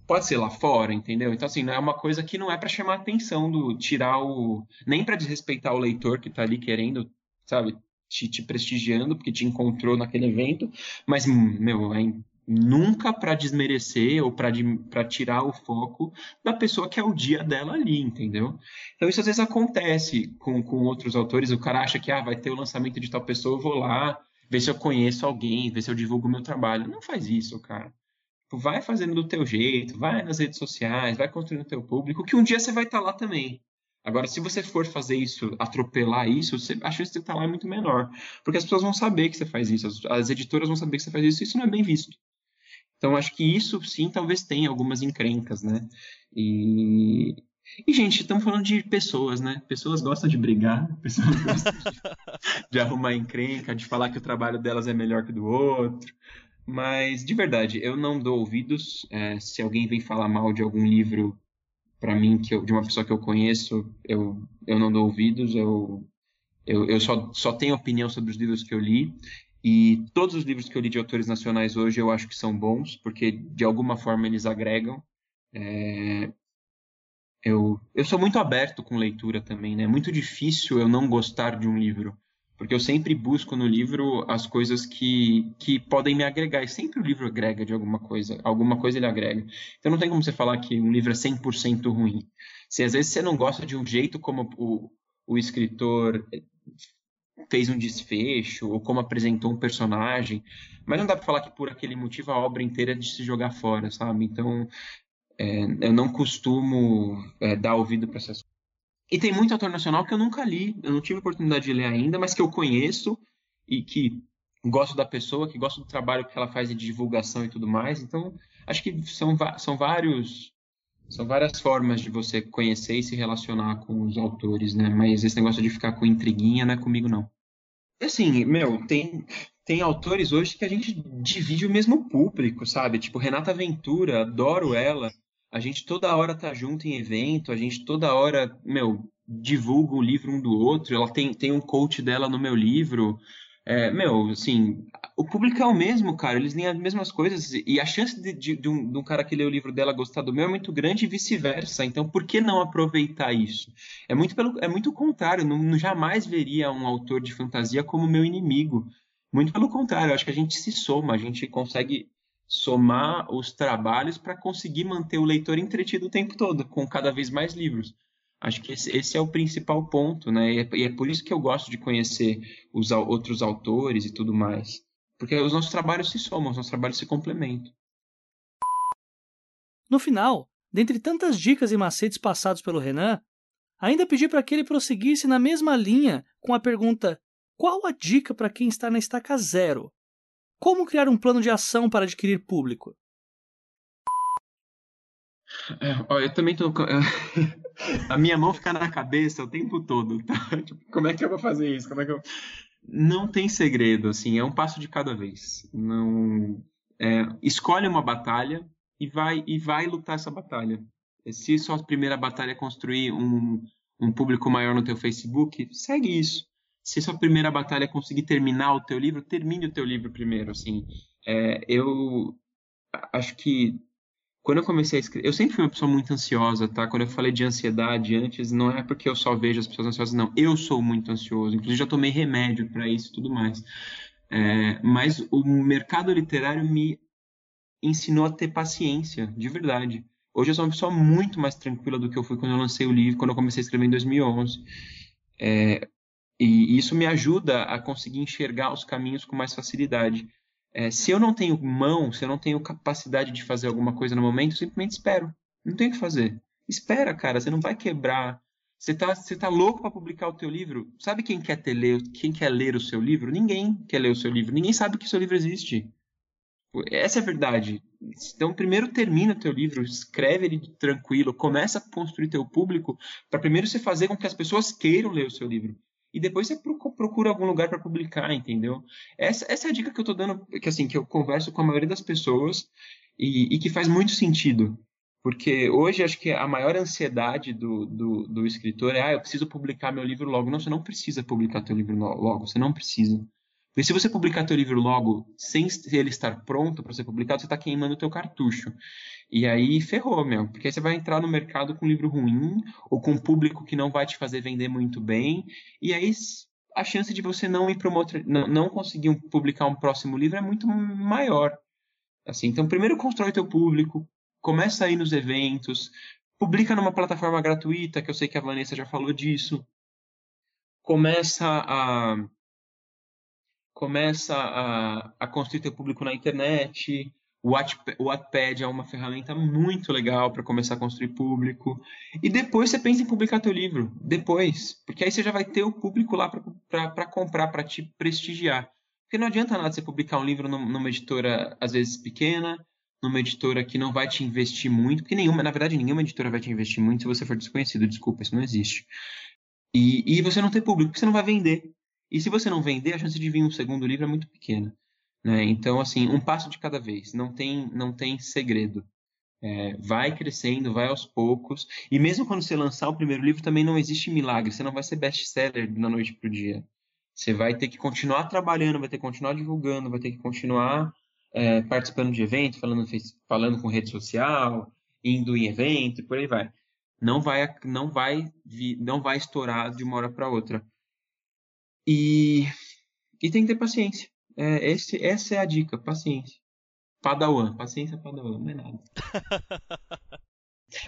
pode ser lá fora, entendeu? Então assim, é uma coisa que não é para chamar a atenção do tirar o, nem para desrespeitar o leitor que tá ali querendo, sabe, te, te prestigiando porque te encontrou naquele evento, mas meu, é nunca para desmerecer ou para tirar o foco da pessoa que é o dia dela ali, entendeu? Então isso às vezes acontece com, com outros autores, o cara acha que ah, vai ter o lançamento de tal pessoa, eu vou lá, ver se eu conheço alguém, ver se eu divulgo o meu trabalho. Não faz isso, cara. Tipo, vai fazendo do teu jeito, vai nas redes sociais, vai construindo o teu público, que um dia você vai estar tá lá também. Agora, se você for fazer isso, atropelar isso, a chance de você estar tá lá é muito menor. Porque as pessoas vão saber que você faz isso, as, as editoras vão saber que você faz isso, e isso não é bem visto. Então, acho que isso sim talvez tenha algumas encrencas, né? E, e gente, estamos falando de pessoas, né? Pessoas gostam de brigar, pessoas gostam de, de arrumar encrenca, de falar que o trabalho delas é melhor que o do outro. Mas, de verdade, eu não dou ouvidos. É, se alguém vem falar mal de algum livro para mim, que eu, de uma pessoa que eu conheço, eu, eu não dou ouvidos. Eu, eu, eu só, só tenho opinião sobre os livros que eu li. E todos os livros que eu li de autores nacionais hoje eu acho que são bons, porque de alguma forma eles agregam. É, eu, eu sou muito aberto com leitura também, né? É muito difícil eu não gostar de um livro, porque eu sempre busco no livro as coisas que, que podem me agregar, e sempre o livro agrega de alguma coisa, alguma coisa ele agrega. Então não tem como você falar que um livro é 100% ruim. Se às vezes você não gosta de um jeito como o, o escritor fez um desfecho, ou como apresentou um personagem, mas não dá para falar que por aquele motivo a obra inteira é de se jogar fora, sabe? Então, é, eu não costumo é, dar ouvido para essas coisas. E tem muito autor nacional que eu nunca li, eu não tive oportunidade de ler ainda, mas que eu conheço e que gosto da pessoa, que gosto do trabalho que ela faz de divulgação e tudo mais. Então, acho que são, são vários são várias formas de você conhecer e se relacionar com os autores, né? Mas esse negócio de ficar com intriguinha não é comigo, não. Assim, meu, tem, tem autores hoje que a gente divide o mesmo público, sabe? Tipo, Renata Ventura, adoro ela. A gente toda hora tá junto em evento, a gente toda hora, meu, divulga o livro um do outro. Ela tem, tem um coach dela no meu livro. É, meu, assim, o público é o mesmo, cara. Eles leem as mesmas coisas. E a chance de, de, de, um, de um, cara que lê o livro dela gostar do meu é muito grande e vice-versa. Então, por que não aproveitar isso? É muito, pelo, é muito contrário. Não, não jamais veria um autor de fantasia como meu inimigo. Muito pelo contrário. Acho que a gente se soma, a gente consegue somar os trabalhos para conseguir manter o leitor entretido o tempo todo, com cada vez mais livros. Acho que esse, esse é o principal ponto, né? E é, e é, por isso que eu gosto de conhecer os outros autores e tudo mais. Porque os nossos trabalhos se somam, os nossos trabalhos se complementam. No final, dentre tantas dicas e macetes passados pelo Renan, ainda pedi para que ele prosseguisse na mesma linha com a pergunta: qual a dica para quem está na estaca zero? Como criar um plano de ação para adquirir público? É, ó, eu também tô. a minha mão fica na cabeça o tempo todo. Tá? Tipo, como é que eu vou fazer isso? Como é que eu... Não tem segredo, assim, é um passo de cada vez. Não. É, escolhe uma batalha e vai, e vai lutar essa batalha. Se sua primeira batalha é construir um, um público maior no teu Facebook, segue isso se sua primeira batalha é conseguir terminar o teu livro, termine o teu livro primeiro, assim. É, eu acho que quando eu comecei a escrever, eu sempre fui uma pessoa muito ansiosa, tá? Quando eu falei de ansiedade antes, não é porque eu só vejo as pessoas ansiosas, não. Eu sou muito ansioso, inclusive já tomei remédio para isso e tudo mais. É, mas o mercado literário me ensinou a ter paciência, de verdade. Hoje eu sou uma pessoa muito mais tranquila do que eu fui quando eu lancei o livro, quando eu comecei a escrever em 2011. É, e isso me ajuda a conseguir enxergar os caminhos com mais facilidade. É, se eu não tenho mão, se eu não tenho capacidade de fazer alguma coisa no momento, eu simplesmente espero. Não tem o que fazer. Espera, cara, você não vai quebrar. Você tá, você tá louco para publicar o teu livro? Sabe quem quer ter ler, quem quer ler o seu livro? Ninguém quer ler o seu livro. Ninguém sabe que o seu livro existe. Essa é a verdade. Então, primeiro termina o teu livro, escreve ele tranquilo, começa a construir teu público, para primeiro você fazer com que as pessoas queiram ler o seu livro e depois você procura algum lugar para publicar, entendeu? Essa, essa é a dica que eu estou dando, que assim, que eu converso com a maioria das pessoas e, e, que faz muito sentido. Porque hoje acho que a maior ansiedade do, do, do, escritor é, ah, eu preciso publicar meu livro logo. Não, você não precisa publicar teu livro logo, você não precisa. Porque se você publicar teu livro logo, sem ele estar pronto para ser publicado, você está queimando o teu cartucho. E aí ferrou, meu. Porque aí você vai entrar no mercado com um livro ruim, ou com um público que não vai te fazer vender muito bem. E aí a chance de você não ir para não, não conseguir publicar um próximo livro é muito maior. Assim, então primeiro constrói teu público, começa a ir nos eventos, publica numa plataforma gratuita, que eu sei que a Vanessa já falou disso. Começa a começa a, a construir teu público na internet. O Wattpad é uma ferramenta muito legal para começar a construir público. E depois você pensa em publicar teu livro. Depois. Porque aí você já vai ter o público lá para comprar, para te prestigiar. Porque não adianta nada você publicar um livro numa editora, às vezes, pequena, numa editora que não vai te investir muito. Porque nenhuma, na verdade, nenhuma editora vai te investir muito se você for desconhecido. Desculpa, isso não existe. E, e você não ter público, porque você não vai vender. E se você não vender, a chance de vir um segundo livro é muito pequena. Né? Então, assim, um passo de cada vez, não tem, não tem segredo. É, vai crescendo, vai aos poucos. E mesmo quando você lançar o primeiro livro, também não existe milagre. Você não vai ser best-seller da noite para o dia. Você vai ter que continuar trabalhando, vai ter que continuar divulgando, vai ter que continuar é, participando de evento, falando, falando com rede social, indo em evento e por aí vai. Não vai, não vai, não vai estourar de uma hora para outra. E, e tem que ter paciência. É, esse, essa é a dica, paciência. Padawan, paciência Padawan, não é nada.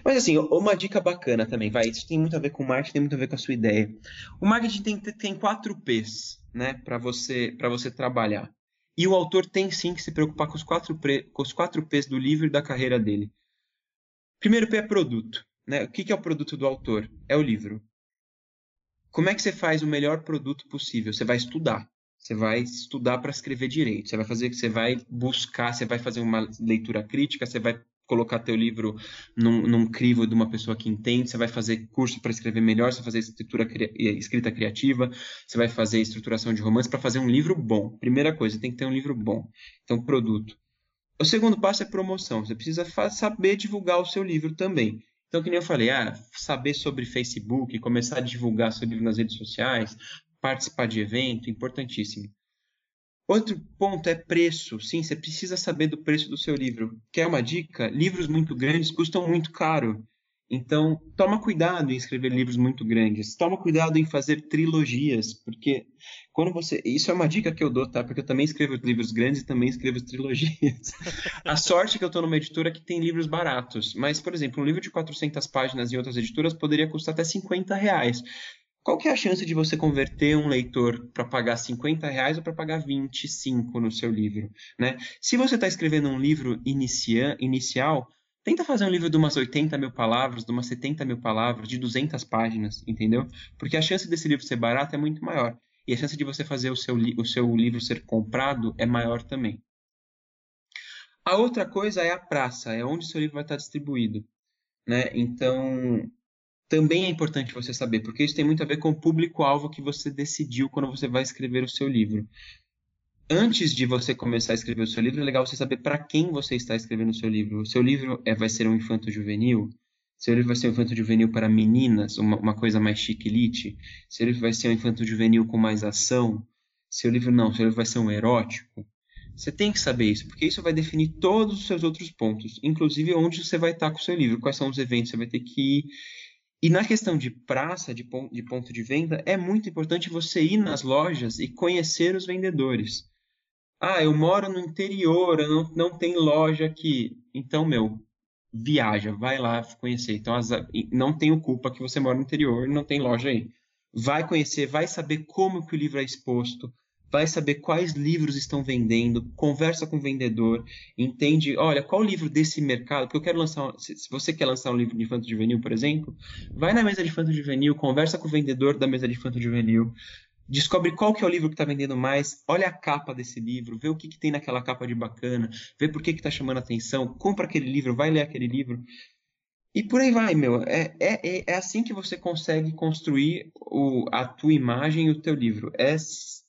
Mas assim, uma dica bacana também, vai, isso tem muito a ver com marketing, tem muito a ver com a sua ideia. O marketing tem, tem quatro P's, né, para você, você trabalhar. E o autor tem sim que se preocupar com os quatro, com os quatro P's do livro e da carreira dele. Primeiro P é produto. Né? O que é o produto do autor? É o livro. Como é que você faz o melhor produto possível? Você vai estudar. Você vai estudar para escrever direito. Você vai fazer, você vai buscar, você vai fazer uma leitura crítica, você vai colocar teu livro num, num crivo de uma pessoa que entende, você vai fazer curso para escrever melhor, você vai fazer escritura, escrita criativa, você vai fazer estruturação de romance para fazer um livro bom. Primeira coisa, tem que ter um livro bom. Então, produto. O segundo passo é promoção. Você precisa saber divulgar o seu livro também. Então, que nem eu falei, ah, saber sobre Facebook, começar a divulgar seu livro nas redes sociais, participar de evento, importantíssimo. Outro ponto é preço. Sim, você precisa saber do preço do seu livro. Quer uma dica? Livros muito grandes custam muito caro. Então, toma cuidado em escrever livros muito grandes. Toma cuidado em fazer trilogias, porque quando você, isso é uma dica que eu dou, tá? Porque eu também escrevo livros grandes e também escrevo trilogias. A sorte é que eu estou numa editora que tem livros baratos, mas, por exemplo, um livro de 400 páginas em outras editoras poderia custar até 50 reais. Qual que é a chance de você converter um leitor para pagar 50 reais ou para pagar 25 no seu livro? Né? Se você está escrevendo um livro inicia, inicial, tenta fazer um livro de umas 80 mil palavras, de umas 70 mil palavras, de 200 páginas, entendeu? Porque a chance desse livro ser barato é muito maior. E a chance de você fazer o seu, o seu livro ser comprado é maior também. A outra coisa é a praça, é onde seu livro vai estar distribuído. Né? Então, também é importante você saber, porque isso tem muito a ver com o público-alvo que você decidiu quando você vai escrever o seu livro. Antes de você começar a escrever o seu livro, é legal você saber para quem você está escrevendo o seu livro. O seu livro é, vai ser um infanto-juvenil? Seu livro vai ser um infanto-juvenil para meninas, uma, uma coisa mais chique-elite? Seu livro vai ser um infanto-juvenil com mais ação? Seu livro não, seu livro vai ser um erótico? Você tem que saber isso, porque isso vai definir todos os seus outros pontos, inclusive onde você vai estar com o seu livro, quais são os eventos que você vai ter que ir, e na questão de praça, de ponto de venda, é muito importante você ir nas lojas e conhecer os vendedores. Ah, eu moro no interior, não, não tem loja aqui. Então, meu, viaja, vai lá conhecer. Então, as, não tenho culpa que você mora no interior não tem loja aí. Vai conhecer, vai saber como que o livro é exposto, vai saber quais livros estão vendendo, conversa com o vendedor, entende, olha, qual livro desse mercado, porque eu quero lançar, se você quer lançar um livro de infanto juvenil, por exemplo, vai na mesa de infanto juvenil, conversa com o vendedor da mesa de infanto juvenil, descobre qual que é o livro que está vendendo mais, olha a capa desse livro, vê o que, que tem naquela capa de bacana, vê por que está chamando atenção, compra aquele livro, vai ler aquele livro, e por aí vai, meu. É, é, é assim que você consegue construir o, a tua imagem e o teu livro. É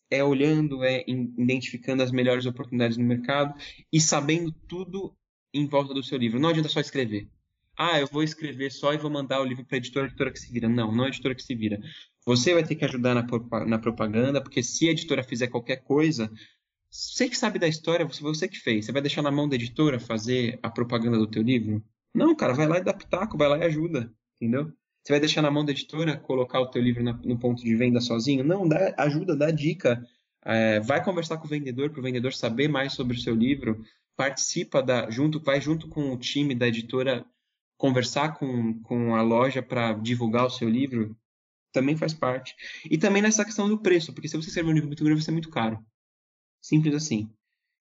é olhando, é identificando as melhores oportunidades no mercado e sabendo tudo em volta do seu livro. Não adianta só escrever. Ah, eu vou escrever só e vou mandar o livro para a editora, a editora que se vira. Não, não é a editora que se vira. Você vai ter que ajudar na, na propaganda, porque se a editora fizer qualquer coisa, você que sabe da história, você, que fez. Você vai deixar na mão da editora fazer a propaganda do teu livro? Não, cara, vai lá e dá pitaco, vai lá e ajuda, entendeu? Você vai deixar na mão da editora colocar o teu livro na, no ponto de venda sozinho? Não, dá ajuda, dá dica. É, vai conversar com o vendedor para o vendedor saber mais sobre o seu livro. Participa da, junto, vai junto com o time da editora conversar com, com a loja para divulgar o seu livro. Também faz parte. E também nessa questão do preço, porque se você escrever um livro muito grande, vai ser muito caro. Simples assim.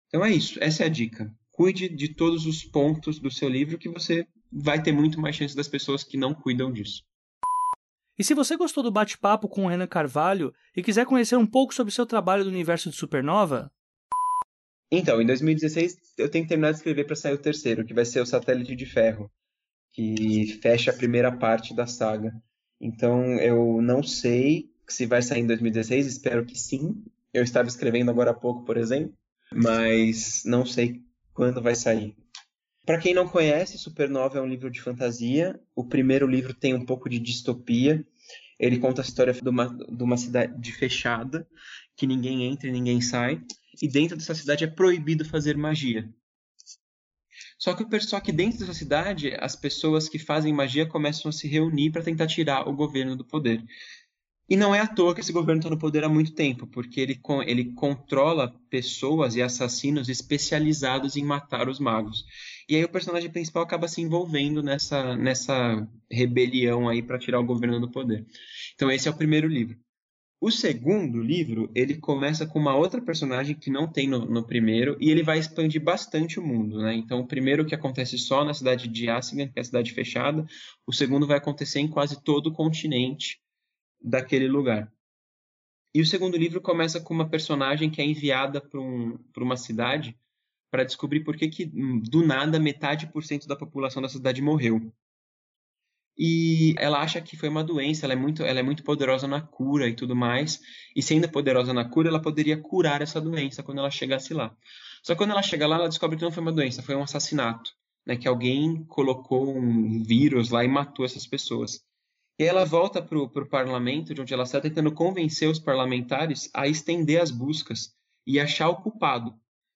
Então é isso, essa é a dica. Cuide de todos os pontos do seu livro que você vai ter muito mais chance das pessoas que não cuidam disso. E se você gostou do bate-papo com o Renan Carvalho e quiser conhecer um pouco sobre seu trabalho do universo de Supernova. Então, em 2016 eu tenho que terminar de escrever para sair o terceiro, que vai ser o Satélite de Ferro, que fecha a primeira parte da saga. Então eu não sei se vai sair em 2016, espero que sim. Eu estava escrevendo agora há pouco, por exemplo. mas não sei quando vai sair. Para quem não conhece, Supernova é um livro de fantasia. O primeiro livro tem um pouco de distopia. Ele conta a história de uma, de uma cidade fechada, que ninguém entra e ninguém sai. E dentro dessa cidade é proibido fazer magia. Só que, só que dentro dessa cidade, as pessoas que fazem magia começam a se reunir para tentar tirar o governo do poder. E não é à toa que esse governo está no poder há muito tempo, porque ele, ele controla pessoas e assassinos especializados em matar os magos. E aí o personagem principal acaba se envolvendo nessa, nessa rebelião aí para tirar o governo do poder. Então esse é o primeiro livro. O segundo livro, ele começa com uma outra personagem que não tem no, no, primeiro, e ele vai expandir bastante o mundo, né? Então, o primeiro que acontece só na cidade de Assigan, que é a cidade fechada, o segundo vai acontecer em quase todo o continente daquele lugar. E o segundo livro começa com uma personagem que é enviada para um, uma cidade para descobrir por que, que, hum, do nada, metade por cento da população da cidade morreu. E ela acha que foi uma doença, ela é, muito, ela é muito poderosa na cura e tudo mais. E sendo poderosa na cura, ela poderia curar essa doença quando ela chegasse lá. Só que quando ela chega lá, ela descobre que não foi uma doença, foi um assassinato. Né, que alguém colocou um vírus lá e matou essas pessoas. E ela volta para o parlamento, de onde ela está tentando convencer os parlamentares a estender as buscas e achar o culpado.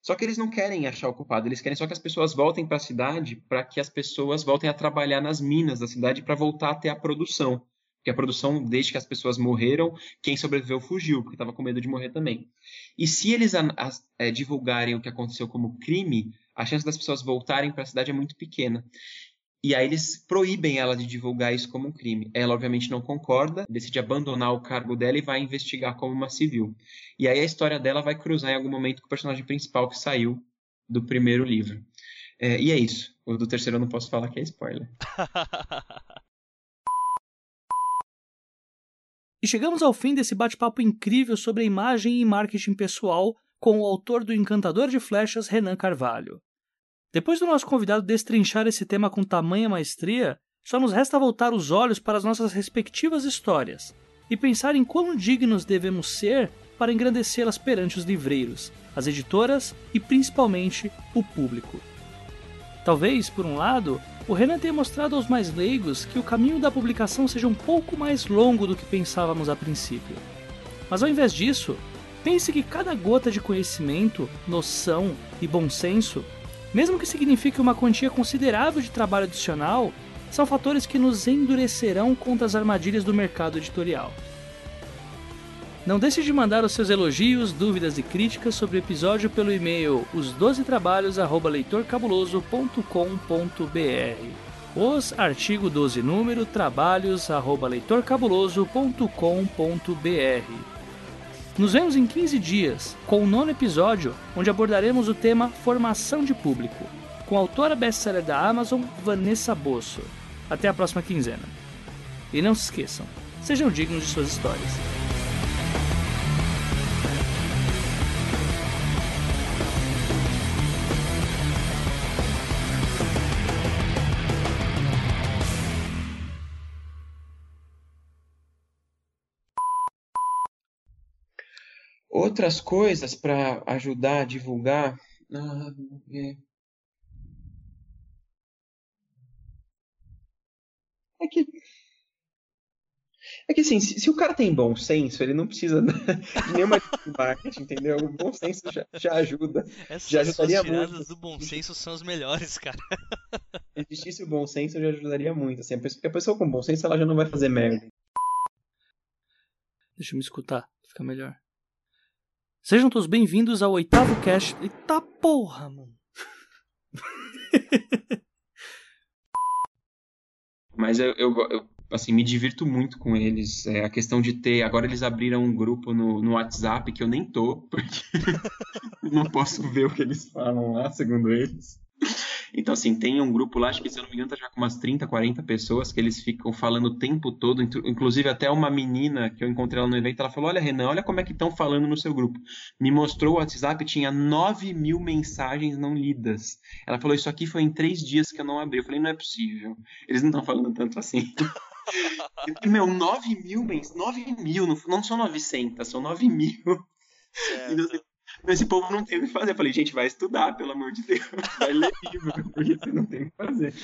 Só que eles não querem achar o culpado, eles querem só que as pessoas voltem para a cidade para que as pessoas voltem a trabalhar nas minas da cidade para voltar a ter a produção. Porque a produção, desde que as pessoas morreram, quem sobreviveu fugiu, porque estava com medo de morrer também. E se eles a, a, é, divulgarem o que aconteceu como crime, a chance das pessoas voltarem para a cidade é muito pequena. E aí eles proíbem ela de divulgar isso como um crime. Ela, obviamente, não concorda, decide abandonar o cargo dela e vai investigar como uma civil. E aí a história dela vai cruzar em algum momento com o personagem principal que saiu do primeiro livro. É, e é isso. O do terceiro eu não posso falar que é spoiler. e chegamos ao fim desse bate-papo incrível sobre a imagem e marketing pessoal com o autor do Encantador de Flechas, Renan Carvalho. Depois do nosso convidado destrinchar esse tema com tamanha maestria, só nos resta voltar os olhos para as nossas respectivas histórias e pensar em quão dignos devemos ser para engrandecê-las perante os livreiros, as editoras e principalmente o público. Talvez, por um lado, o Renan tenha mostrado aos mais leigos que o caminho da publicação seja um pouco mais longo do que pensávamos a princípio. Mas ao invés disso, pense que cada gota de conhecimento, noção e bom senso mesmo que signifique uma quantia considerável de trabalho adicional, são fatores que nos endurecerão contra as armadilhas do mercado editorial. Não deixe de mandar os seus elogios, dúvidas e críticas sobre o episódio pelo e-mail os12trabalhos@leitorcabuloso.com.br. Os artigo 12 número trabalhos@leitorcabuloso.com.br. Nos vemos em 15 dias, com o nono episódio, onde abordaremos o tema Formação de Público, com a autora best-seller da Amazon, Vanessa Bosso. Até a próxima quinzena. E não se esqueçam, sejam dignos de suas histórias. Outras coisas para ajudar a divulgar. Ah, vamos ver. É que. É que assim, se, se, o cara tem bom senso, ele não precisa de nenhuma marketing, entendeu? O bom senso já, já ajuda. Essas já ajudaria tiradas muito. do bom senso são as melhores, cara. Se existisse o bom senso, já ajudaria muito. Assim, pessoa, a pessoa com bom senso, ela já não vai fazer merda. Deixa eu me escutar, fica melhor. Sejam todos bem-vindos ao oitavo cast. Eita porra, mano. Mas eu, eu, eu, assim, me divirto muito com eles. É, a questão de ter. Agora eles abriram um grupo no, no WhatsApp que eu nem tô, porque não posso ver o que eles falam lá, segundo eles. Então, assim, tem um grupo lá, acho que se eu não me engano, tá já com umas 30, 40 pessoas que eles ficam falando o tempo todo. Inclusive, até uma menina que eu encontrei lá no evento, ela falou: Olha, Renan, olha como é que estão falando no seu grupo. Me mostrou o WhatsApp, tinha 9 mil mensagens não lidas. Ela falou: Isso aqui foi em três dias que eu não abri. Eu falei: Não é possível. Eles não estão falando tanto assim. Meu, 9 mil, 9 mil, não, não são 900, são 9 mil. Esse povo não tem o que fazer. Eu falei, gente, vai estudar, pelo amor de Deus. Vai ler livro, porque você não tem o que fazer.